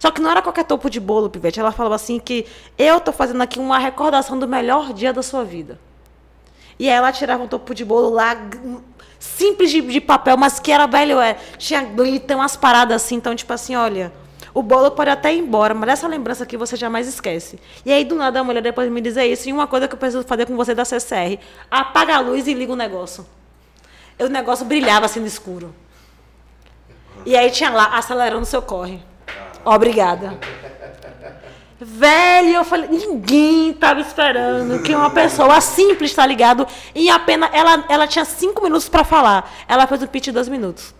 Só que não era qualquer topo de bolo, Pivete. Ela falava assim que eu tô fazendo aqui uma recordação do melhor dia da sua vida. E aí ela tirava um topo de bolo lá, simples de, de papel, mas que era velho, é, tinha glitter, umas paradas assim. Então, tipo assim, olha, o bolo pode até ir embora, mas essa lembrança aqui você jamais esquece. E aí, do nada, a mulher depois me dizer isso. E uma coisa que eu preciso fazer com você da CCR: apaga a luz e liga o negócio. E o negócio brilhava assim no escuro. E aí tinha lá, acelerando seu corre. Obrigada. Velho, eu falei, ninguém estava esperando que uma pessoa simples, tá ligado? E apenas ela, ela tinha cinco minutos para falar. Ela fez o pitch de dois minutos.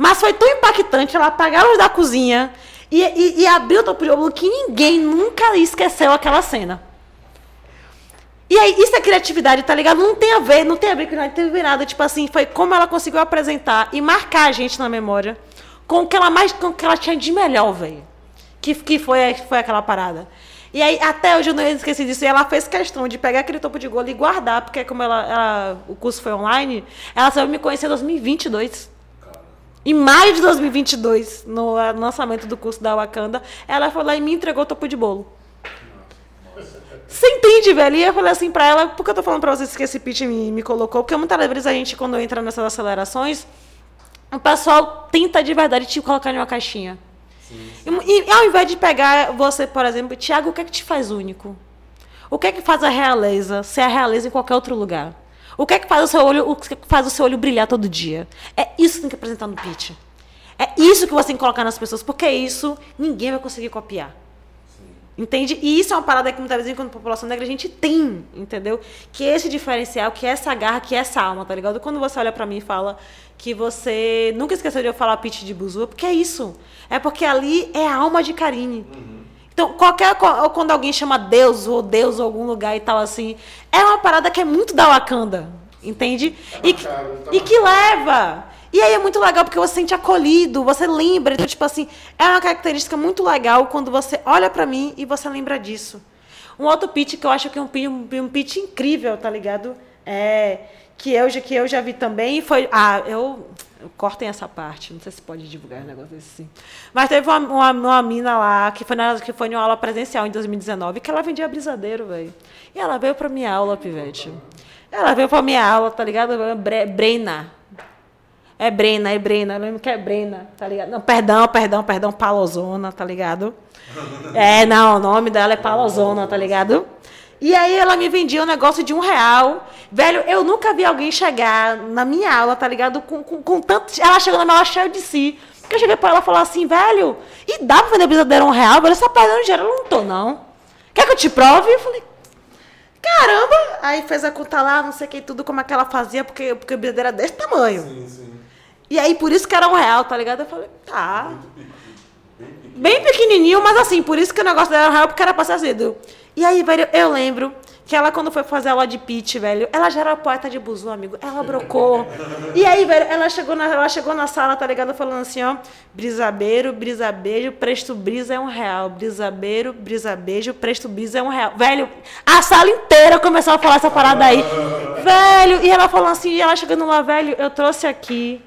Mas foi tão impactante ela apagar luz da cozinha e, e, e abriu o topo que ninguém nunca esqueceu aquela cena. E aí, isso é criatividade, tá ligado? Não tem a ver, não tem a ver com nada, não tem nada. Tipo assim, foi como ela conseguiu apresentar e marcar a gente na memória com o que ela mais, com o que ela tinha de melhor, velho. Que, que foi, foi aquela parada. E aí, até hoje eu não esqueci disso. E ela fez questão de pegar aquele topo de golo e guardar, porque como ela, ela o curso foi online, ela só me conhecer em 2022. Em maio de 2022, no lançamento do curso da Wakanda, ela foi lá e me entregou o topo de bolo. Você entende, velho? E eu falei assim pra ela, porque eu tô falando pra vocês que esse pitch me, me colocou, porque muitas vezes a gente, quando entra nessas acelerações, o pessoal tenta de verdade te colocar em uma caixinha. Sim, sim. E, e, ao invés de pegar você, por exemplo, Tiago, o que é que te faz único? O que é que faz a realeza ser a realeza em qualquer outro lugar? O que é que faz o seu olho, o que, é que faz o seu olho brilhar todo dia? É isso que tem que apresentar no pitch. É isso que você tem que colocar nas pessoas, porque isso ninguém vai conseguir copiar. Entende? E isso é uma parada que muitas vezes, a população negra, a gente tem, entendeu? Que esse diferencial, que essa garra, que essa alma, tá ligado? Quando você olha para mim e fala que você nunca esqueceu de eu falar pitch de Buzu, porque é isso. É porque ali é a alma de Karine. Uhum. Então, qualquer. Quando alguém chama Deus ou Deus ou algum lugar e tal assim, é uma parada que é muito da Wakanda. Entende? Tá e, que, tá e que leva e aí é muito legal porque você se sente acolhido, você lembra. Então, tipo assim, é uma característica muito legal quando você olha para mim e você lembra disso. Um outro pitch que eu acho que é um, um, um pitch incrível, tá ligado? É, que, eu, que eu já vi também foi. Ah, eu. Cortem essa parte, não sei se pode divulgar um negócio assim. Mas teve uma, uma, uma mina lá que foi, na, que foi em uma aula presencial em 2019 que ela vendia brisadeiro, velho. E ela veio pra minha aula, Pivete. Ela veio pra minha aula, tá ligado? Brena. É Brena, é Brena. Eu lembro que é Brena, tá ligado? Não, perdão, perdão, perdão, Palozona, tá ligado? É, não, o nome dela é Palozona, tá ligado? E aí ela me vendia um negócio de um real. Velho, eu nunca vi alguém chegar na minha aula, tá ligado? Com, com, com tanto. Ela chegou na minha aula cheia de si. Porque eu cheguei pra ela e falei assim, velho, e dá pra vender brisadeiro um real? Velho, essa perdendo dinheiro, eu não tô, não. Quer que eu te prove? Eu falei, caramba! Aí fez a conta lá, não sei o que tudo, como é que ela fazia, porque, porque o brisadeiro era desse tamanho. Sim, sim. E aí, por isso que era um real, tá ligado? Eu falei, tá. Bem pequenininho, mas assim, por isso que o negócio dela era um real, porque era pra ser azedo. E aí, velho, eu lembro que ela, quando foi fazer aula de pitch, velho, ela já era poeta de buzu, amigo. Ela brocou. E aí, velho, ela chegou na, ela chegou na sala, tá ligado? Falando assim, ó. Brisabeiro, brisabeiro, presto brisa é um real. Brisabeiro, brisabeiro, presto brisa é um real. Velho, a sala inteira começou a falar essa parada aí. velho, e ela falando assim, e ela chegando lá, velho, eu trouxe aqui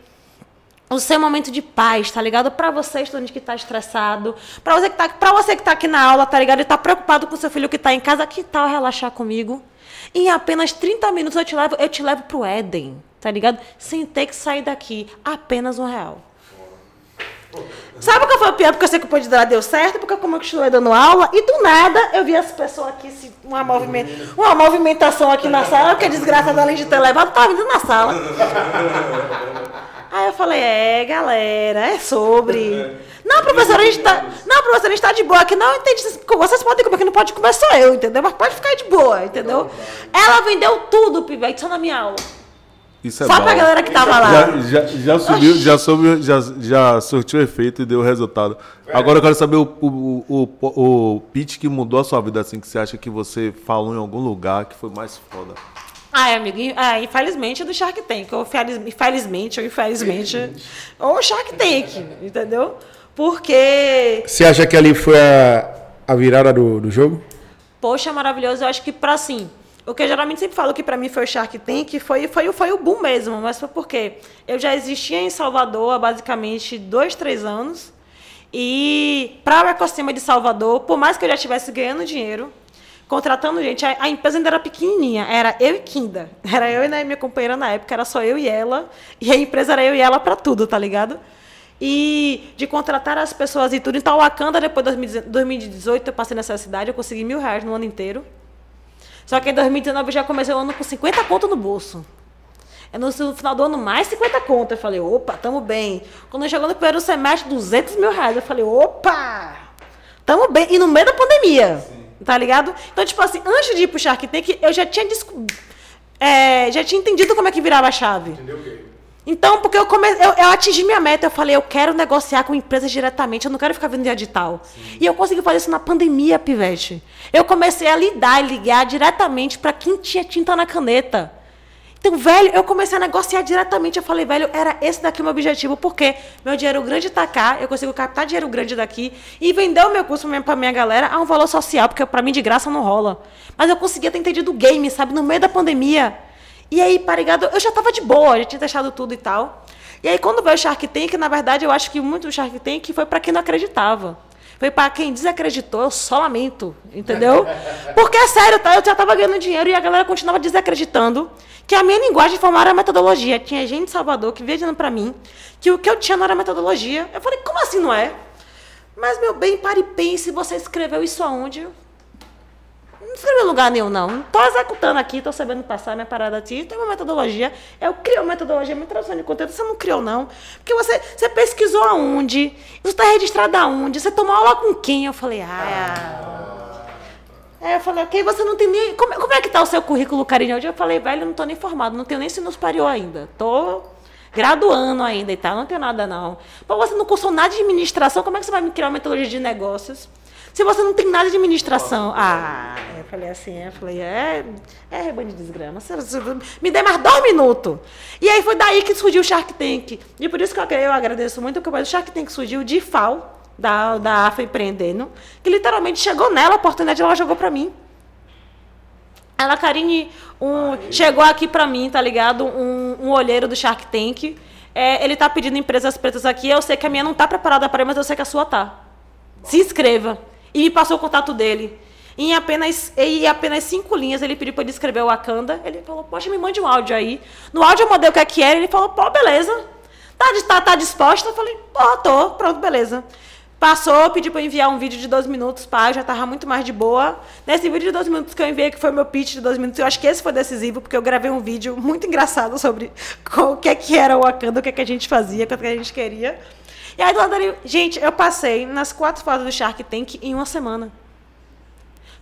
o seu momento de paz, tá ligado? Para você, estudante que tá estressado, para você que tá, para você que tá aqui na aula, tá ligado? E tá preocupado com seu filho que tá em casa, que tal relaxar comigo? Em apenas 30 minutos eu te levo, eu te levo pro Éden, tá ligado? Sem ter que sair daqui, apenas um real. Sabe qual foi o pior? Porque eu sei que o pode dar deu certo, porque como eu continuei dando aula, e do nada eu vi as pessoas aqui, uma, movimenta, uma movimentação aqui na sala, porque a desgraça além de ter levado, tava vindo na sala. Aí eu falei, é, galera, é sobre. Não, professora, a gente tá. Não, professora, a gente tá de boa aqui. Não, entendi. Vocês podem comer, que não pode comer só eu, entendeu? Mas pode ficar de boa, entendeu? Ela vendeu tudo, Pivete, só na minha aula. Isso é Só bom. pra galera que tava lá. Já, já, já subiu, já, subiu, já, já surtiu efeito e deu resultado. Agora eu quero saber o, o, o, o, o pitch que mudou a sua vida, assim, que você acha que você falou em algum lugar que foi mais foda. Ah, amigo, ah, infelizmente é do Shark Tank. Ou infelizmente, ou infelizmente. ou Shark Tank, entendeu? Porque. Você acha que ali foi a, a virada do, do jogo? Poxa, maravilhoso. Eu acho que para assim. O que eu geralmente sempre falo que para mim foi o Shark Tank foi, foi, foi o boom mesmo, mas foi porque eu já existia em Salvador há basicamente dois, três anos. E para o ecossistema de Salvador, por mais que eu já estivesse ganhando dinheiro, contratando gente. A, a, empresa ainda era pequenininha, era eu e Kinda. Era eu e né, minha companheira na época, era só eu e ela. E a empresa era eu e ela para tudo, tá ligado? E de contratar as pessoas e tudo. Então, Wakanda, depois de 2018, eu passei nessa cidade, eu consegui mil reais no ano inteiro. Só que em 2019 eu já comecei o ano com 50 conto no bolso. É no final do ano, mais 50 conto. Eu falei, opa, tamo bem. Quando chegou no primeiro semestre, 200 mil reais. Eu falei, opa, tamo bem. E no meio da pandemia. Sim. Tá ligado? Então, tipo assim, antes de ir pro Shark Tank, eu já tinha, é, já tinha entendido como é que virava a chave. Entendeu o quê? Então, porque eu, come... eu, eu atingi minha meta, eu falei, eu quero negociar com empresas diretamente, eu não quero ficar vendo dia digital. E eu consegui fazer isso na pandemia, Pivete. Eu comecei a lidar e ligar diretamente para quem tinha tinta na caneta. Então, velho, eu comecei a negociar diretamente. Eu falei, velho, era esse daqui o meu objetivo, porque meu dinheiro grande está cá, eu consigo captar dinheiro grande daqui e vender o meu curso para minha galera a um valor social, porque para mim de graça não rola. Mas eu conseguia ter entendido o game, sabe, no meio da pandemia. E aí, parigado, eu já tava de boa, já tinha deixado tudo e tal. E aí, quando veio o Shark Tank, na verdade, eu acho que muito do Shark Tank foi para quem não acreditava. Foi para quem desacreditou, eu só lamento, entendeu? (laughs) Porque é sério, tá? eu já estava ganhando dinheiro e a galera continuava desacreditando que a minha linguagem de formar era metodologia. Tinha gente de Salvador que veio dizendo para mim que o que eu tinha não era metodologia. Eu falei, como assim não é? Mas, meu bem, pare e pense, você escreveu isso aonde? Não escrevi em lugar nenhum, não. Estou executando aqui, estou sabendo passar minha parada aqui. Tem uma metodologia. Eu crio uma metodologia, uma tradução de conteúdo. Você não criou, não. Porque você, você pesquisou aonde? Você está registrado aonde? Você tomou aula com quem? Eu falei, ah. Aí eu falei, ok, você não tem nem. Como, como é que está o seu currículo, Carinho? Eu falei, velho, não estou nem formado, não tenho nem ensino superior ainda. Tô graduando ainda e tal, não tenho nada, não. Pô, você não cursou nada de administração, como é que você vai me criar uma metodologia de negócios? Se você não tem nada de administração. Ah, falei assim, eu falei, é, é rebanho de desgrama. Me dê mais dois minutos. E aí foi daí que surgiu o Shark Tank. E por isso que eu, eu agradeço muito, porque o Shark Tank surgiu de FAO, da, da AFA Empreendendo, que literalmente chegou nela, a oportunidade ela jogou para mim. Ela, Karine, um, chegou aqui para mim, tá ligado? Um, um olheiro do Shark Tank. É, ele tá pedindo empresas pretas aqui. Eu sei que a minha não tá preparada para ele, mas eu sei que a sua tá. Se inscreva e me passou o contato dele. Em apenas, em apenas cinco linhas ele pediu para ele escrever o Wakanda. Ele falou, poxa, me mande um áudio aí. No áudio eu mandei o que é que era. Ele falou, pô, beleza. Tá, tá, tá disposta? Eu falei, pô, tô, pronto, beleza. Passou, pediu para enviar um vídeo de dois minutos, pá, já tava muito mais de boa. Nesse vídeo de dois minutos que eu enviei, que foi meu pitch de dois minutos, eu acho que esse foi decisivo, porque eu gravei um vídeo muito engraçado sobre (laughs) o que é que era o Wakanda, o que é que a gente fazia, o que, é que a gente queria. E aí do lado dali, gente, eu passei nas quatro fases do Shark Tank em uma semana.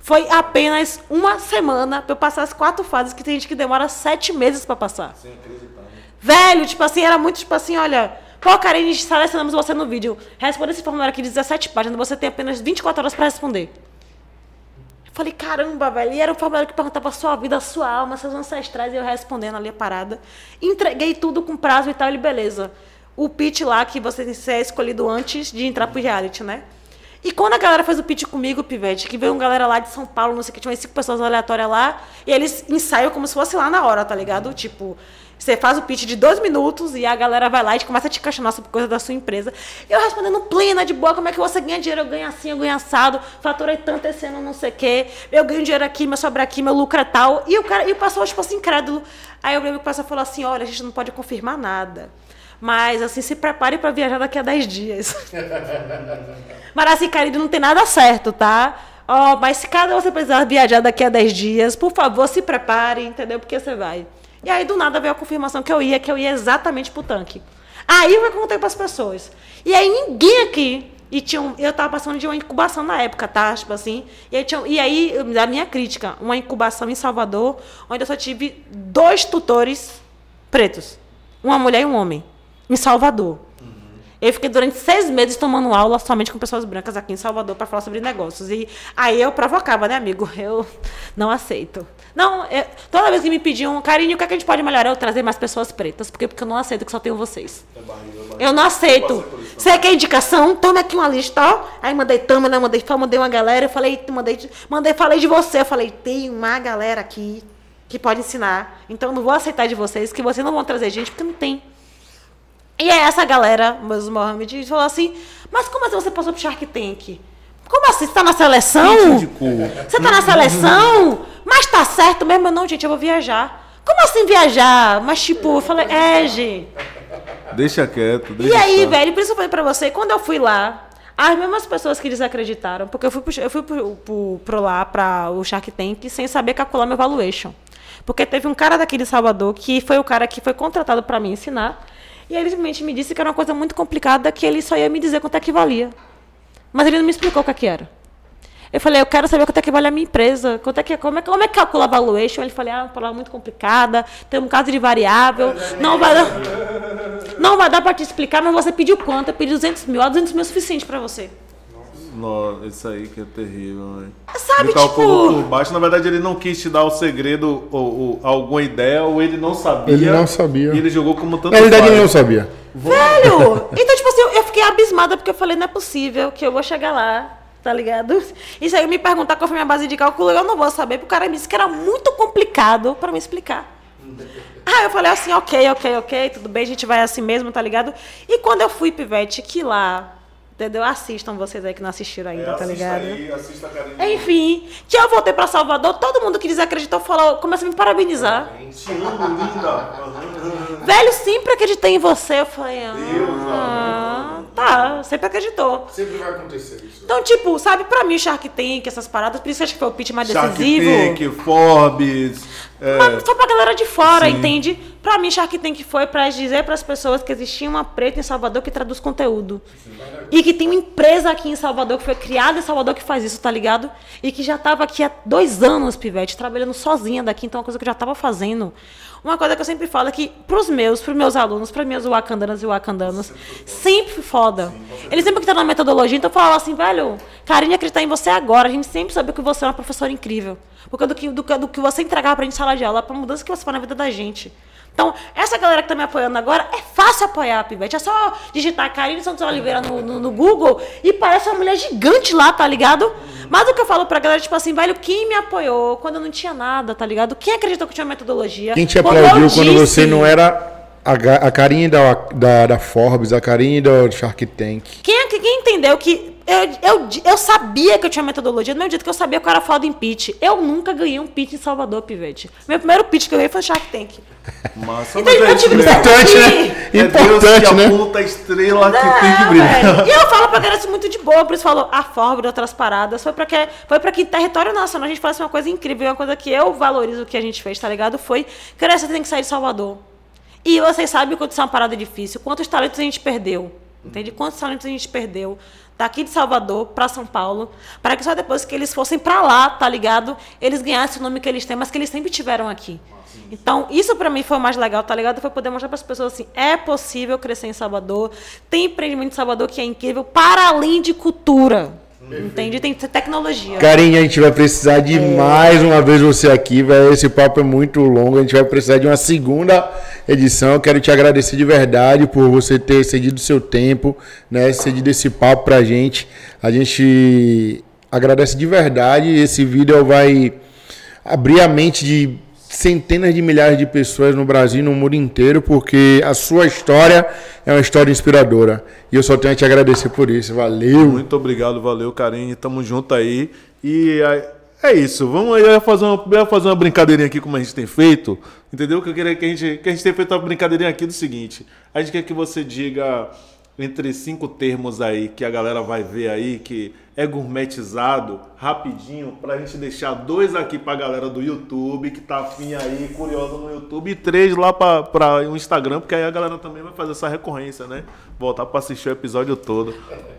Foi apenas uma semana para eu passar as quatro fases, que tem gente que demora sete meses para passar. Acreditar. Né? Velho, tipo assim, era muito tipo assim, olha, pô, Karine, selecionamos você no vídeo. Responda esse formulário aqui de 17 páginas, você tem apenas 24 horas para responder. Eu falei, caramba, velho. E era um formulário que perguntava a sua vida, a sua alma, seus ancestrais, e eu respondendo ali a parada. Entreguei tudo com prazo e tal, ele, beleza o pitch lá que você é escolhido antes de entrar pro reality, né? E quando a galera faz o pitch comigo, Pivete, que veio uma galera lá de São Paulo, não sei o que, tinha umas cinco pessoas aleatórias lá, e eles ensaiam como se fosse lá na hora, tá ligado? Tipo, você faz o pitch de dois minutos e a galera vai lá e começa a te questionar sobre coisa da sua empresa. Eu respondendo plena, de boa, como é que você ganha dinheiro? Eu ganho assim, eu ganho assado, faturei tanto esse ano, não sei o quê. Eu ganho dinheiro aqui, meu sobra aqui, meu lucro é tal. E o cara, e o pessoal, tipo assim, incrédulo. Aí eu lembro que o pessoal falou assim: olha, a gente não pode confirmar nada. Mas, assim, se prepare para viajar daqui a 10 dias. (laughs) mas, assim, Caribe não tem nada certo, tá? Ó, oh, mas se cada você precisar viajar daqui a 10 dias, por favor, se prepare, entendeu? Porque você vai. E aí, do nada, veio a confirmação que eu ia, que eu ia exatamente pro tanque. Aí eu contei para as pessoas. E aí ninguém aqui. E tinha um, eu estava passando de uma incubação na época, tá? Tipo assim. E aí, tinha, e aí, a minha crítica, uma incubação em Salvador, onde eu só tive dois tutores pretos. Uma mulher e um homem em Salvador. Uhum. Eu fiquei durante seis meses tomando aula somente com pessoas brancas aqui em Salvador para falar sobre negócios. E aí eu provocava, né, amigo? (laughs) Eu não aceito. Não, eu, toda vez que me pediam, carinho, o que, é que a gente pode melhorar? Eu trazer mais pessoas pretas. Porque, porque eu não aceito que só tenho vocês. É barriga, é barriga. Eu não aceito. Você quer indicação? Tome aqui uma lista, ó. Aí mandei Tâmara, mandei mandei uma galera. Eu falei, mandei, mandei, falei de você. Eu falei, tem uma galera aqui que pode ensinar. Então eu não vou aceitar de vocês, que vocês não vão trazer gente, porque não tem. E aí essa galera, mas o Mohamed, falou assim, mas como assim você passou pro Shark Tank? Como assim? Você tá na seleção? Você tá na seleção? Mas tá certo mesmo? Não, gente, eu vou viajar. Como assim viajar? Mas tipo, eu falei, é, gente. Deixa quieto, deixa E aí, velho, por isso eu falei pra você, quando eu fui lá, as mesmas pessoas que desacreditaram, porque eu fui pro, eu fui pro, pro, pro lá, pra o Shark Tank, sem saber calcular meu valuation. Porque teve um cara daqui de Salvador que foi o cara que foi contratado para me ensinar. E ele simplesmente me disse que era uma coisa muito complicada, que ele só ia me dizer quanto é que valia. Mas ele não me explicou o que, é que era. Eu falei, eu quero saber quanto é que vale a minha empresa. Quanto é que, como, é, como é que calcula a valuation? Ele falou, ah, é uma palavra muito complicada, tem um caso de variável, não vai dar, não vai dar para te explicar, mas você pediu quanto? Eu pedi 200 mil, ah, 200 mil é suficiente para você. Nossa, isso aí que é terrível, velho. Sabe, Ele calculou tipo... por baixo. Na verdade, ele não quis te dar o segredo ou, ou alguma ideia, ou ele não sabia. Ele não sabia. E ele jogou como tanto Na faz. ele não sabia. Velho! (laughs) Então, tipo assim, eu, eu fiquei abismada porque eu falei, não é possível que eu vou chegar lá, tá ligado? E se aí me perguntar qual foi minha base de cálculo, eu não vou saber, porque o cara me disse que era muito complicado pra me explicar. (laughs) Ah, eu falei assim, ok, ok, ok, tudo bem, a gente vai assim mesmo, tá ligado? E quando eu fui, Pivete, que lá, entendeu? Assistam vocês aí que não assistiram ainda, É, tá ligado? aí, assista a. Enfim, que eu voltei pra Salvador, todo mundo que desacreditou falou, começou a me parabenizar. Te amo, linda. Velho, sempre acreditei em você. Eu falei, ah, tá, sempre acreditou. Sempre vai acontecer isso. Então, tipo, sabe, pra mim, Shark Tank, essas paradas, por isso que acho que foi o pitch mais Shark decisivo. Tank, Forbes. é, Mas só pra galera de fora, Sim. entende? Pra mim, Shark Tank foi pra dizer pras pessoas que existia uma preta em Salvador que traduz conteúdo. E que tem uma empresa aqui em Salvador, que foi criada em Salvador, que faz isso, tá ligado? E que já tava aqui há dois anos, Pivete, trabalhando sozinha daqui, então é uma coisa que eu já tava fazendo. Uma coisa que eu sempre falo é que pros meus, pros meus alunos, pras minhas wakandanas e wakandanos, sempre foda. Eles sempre que estão na metodologia, então eu falo assim, velho, Karine acreditar em você agora, a gente sempre sabe que você é uma professora incrível. Porque do que, do, do que você entregar pra gente sala de aula, pra mudança que você faz na vida da gente. Então, essa galera que tá me apoiando agora, é fácil apoiar, Pivete. É só digitar Karine Santos Oliveira no, no, no Google e parece uma mulher gigante lá, tá ligado? Mas o que eu falo pra galera, tipo assim, velho, quem me apoiou quando eu não tinha nada, tá ligado? Quem acreditou que eu tinha metodologia? Quem te aplaudiu quando disse- você não era a, a carinha da, da, da Forbes, a carinha do Shark Tank. Quem, quem entendeu que eu, eu, eu sabia que eu tinha metodologia, do mesmo jeito que eu sabia que eu era foda em pitch. Eu nunca ganhei um pitch em Salvador, Pivete. Meu primeiro pitch que eu ganhei foi Shark Tank. Massa, Então, mas é eu tive que. Importante, né? É Deus Importante, que né? aponta a estrela que tem que Não, brilhar. E eu falo pra galera muito de boa, por isso falou a Forbes e outras paradas. Foi pra que, foi pra que em território nacional a gente falasse uma coisa incrível. Uma coisa que eu valorizo que a gente fez, tá ligado? Foi que você tem que sair de Salvador. E vocês sabem quanto isso é uma parada difícil, quantos talentos a gente perdeu. Entende? Quantos talentos a gente perdeu daqui de Salvador pra São Paulo, para que só depois que eles fossem pra lá, tá ligado? Eles ganhassem o nome que eles têm, mas que eles sempre tiveram aqui. Então, isso pra mim foi o mais legal, tá ligado? Foi poder mostrar pras pessoas assim, é possível crescer em Salvador, tem empreendimento em Salvador que é incrível, para além de cultura. Entende? Tem tecnologia. Carinha, a gente vai precisar de mais uma vez você aqui, velho. Esse papo é muito longo. A gente vai precisar de uma segunda edição. Eu quero te agradecer de verdade por você ter cedido seu tempo, né? Cedido esse papo pra gente. A gente agradece de verdade. Esse vídeo vai abrir a mente de centenas de milhares de pessoas no Brasil e no mundo inteiro, porque a sua história é uma história inspiradora. E eu só tenho a te agradecer por isso. Valeu! Muito obrigado, valeu, Karine. Tamo junto aí. E é, é isso. Vamos aí fazer, uma, fazer uma brincadeirinha aqui, como a gente tem feito. Entendeu? Que eu queria que a gente, que a gente tenha feito uma brincadeirinha aqui do seguinte: a gente quer que você diga entre cinco termos aí que a galera vai ver aí, que é gourmetizado, rapidinho, pra gente deixar dois aqui pra galera do YouTube, que tá afim aí, curiosa no YouTube, e três lá pra, pra o Instagram, porque aí a galera também vai fazer essa recorrência, né? Voltar pra assistir o episódio todo.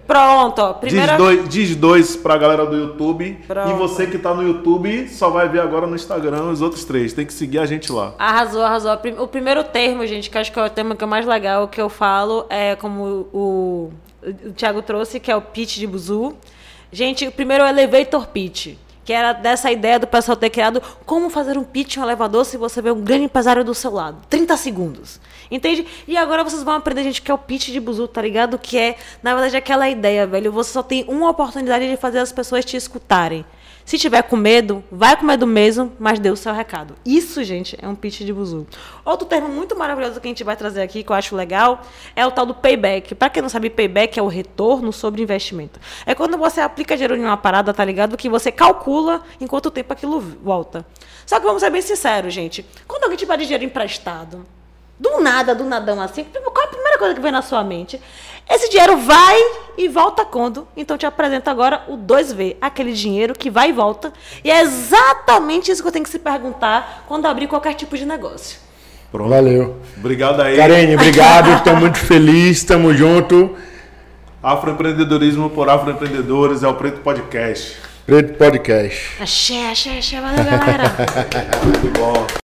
Pronto. Primeira... Diz dois, diz dois pra galera do YouTube. Pronto. E você que tá no YouTube só vai ver agora no Instagram os outros três. Tem que seguir a gente lá. Arrasou, arrasou. O primeiro termo, gente, que acho que é o termo que é mais legal que eu falo, é como o, o Thiago trouxe, que é o pitch de Buzu. Gente, primeiro o elevator pitch. Que era dessa ideia do pessoal ter criado como fazer um pitch em um elevador se você vê um grande empresário do seu lado. 30 segundos. Entende? E agora vocês vão aprender, gente, que é o pitch de Buzu, tá ligado? Que é, na verdade, aquela ideia, velho. Você só tem uma oportunidade de fazer as pessoas te escutarem. Se tiver com medo, vai com medo mesmo, mas dê o seu recado. Isso, gente, é um pitch de buzu. Outro termo muito maravilhoso que a gente vai trazer aqui, que eu acho legal, é o tal do payback. Pra quem não sabe, payback é o retorno sobre investimento. É quando você aplica dinheiro em uma parada, tá ligado? Que você calcula em quanto tempo aquilo volta. Só que vamos ser bem sinceros, gente. Quando alguém te pede dinheiro emprestado, do nada, do nadão assim, qual é a primeira coisa que vem na sua mente? Esse dinheiro vai e volta quando? Então eu te apresento agora o 2V, aquele dinheiro que vai e volta. E é exatamente isso que eu tenho que se perguntar quando abrir qualquer tipo de negócio. Pronto. Valeu. Obrigado aí. Karine, obrigado. (laughs) Estou muito feliz. Tamo junto. Afroempreendedorismo por afroempreendedores é o Preto Podcast. Preto Podcast. Axé, axé, axé. Valeu, galera. (laughs) Muito bom.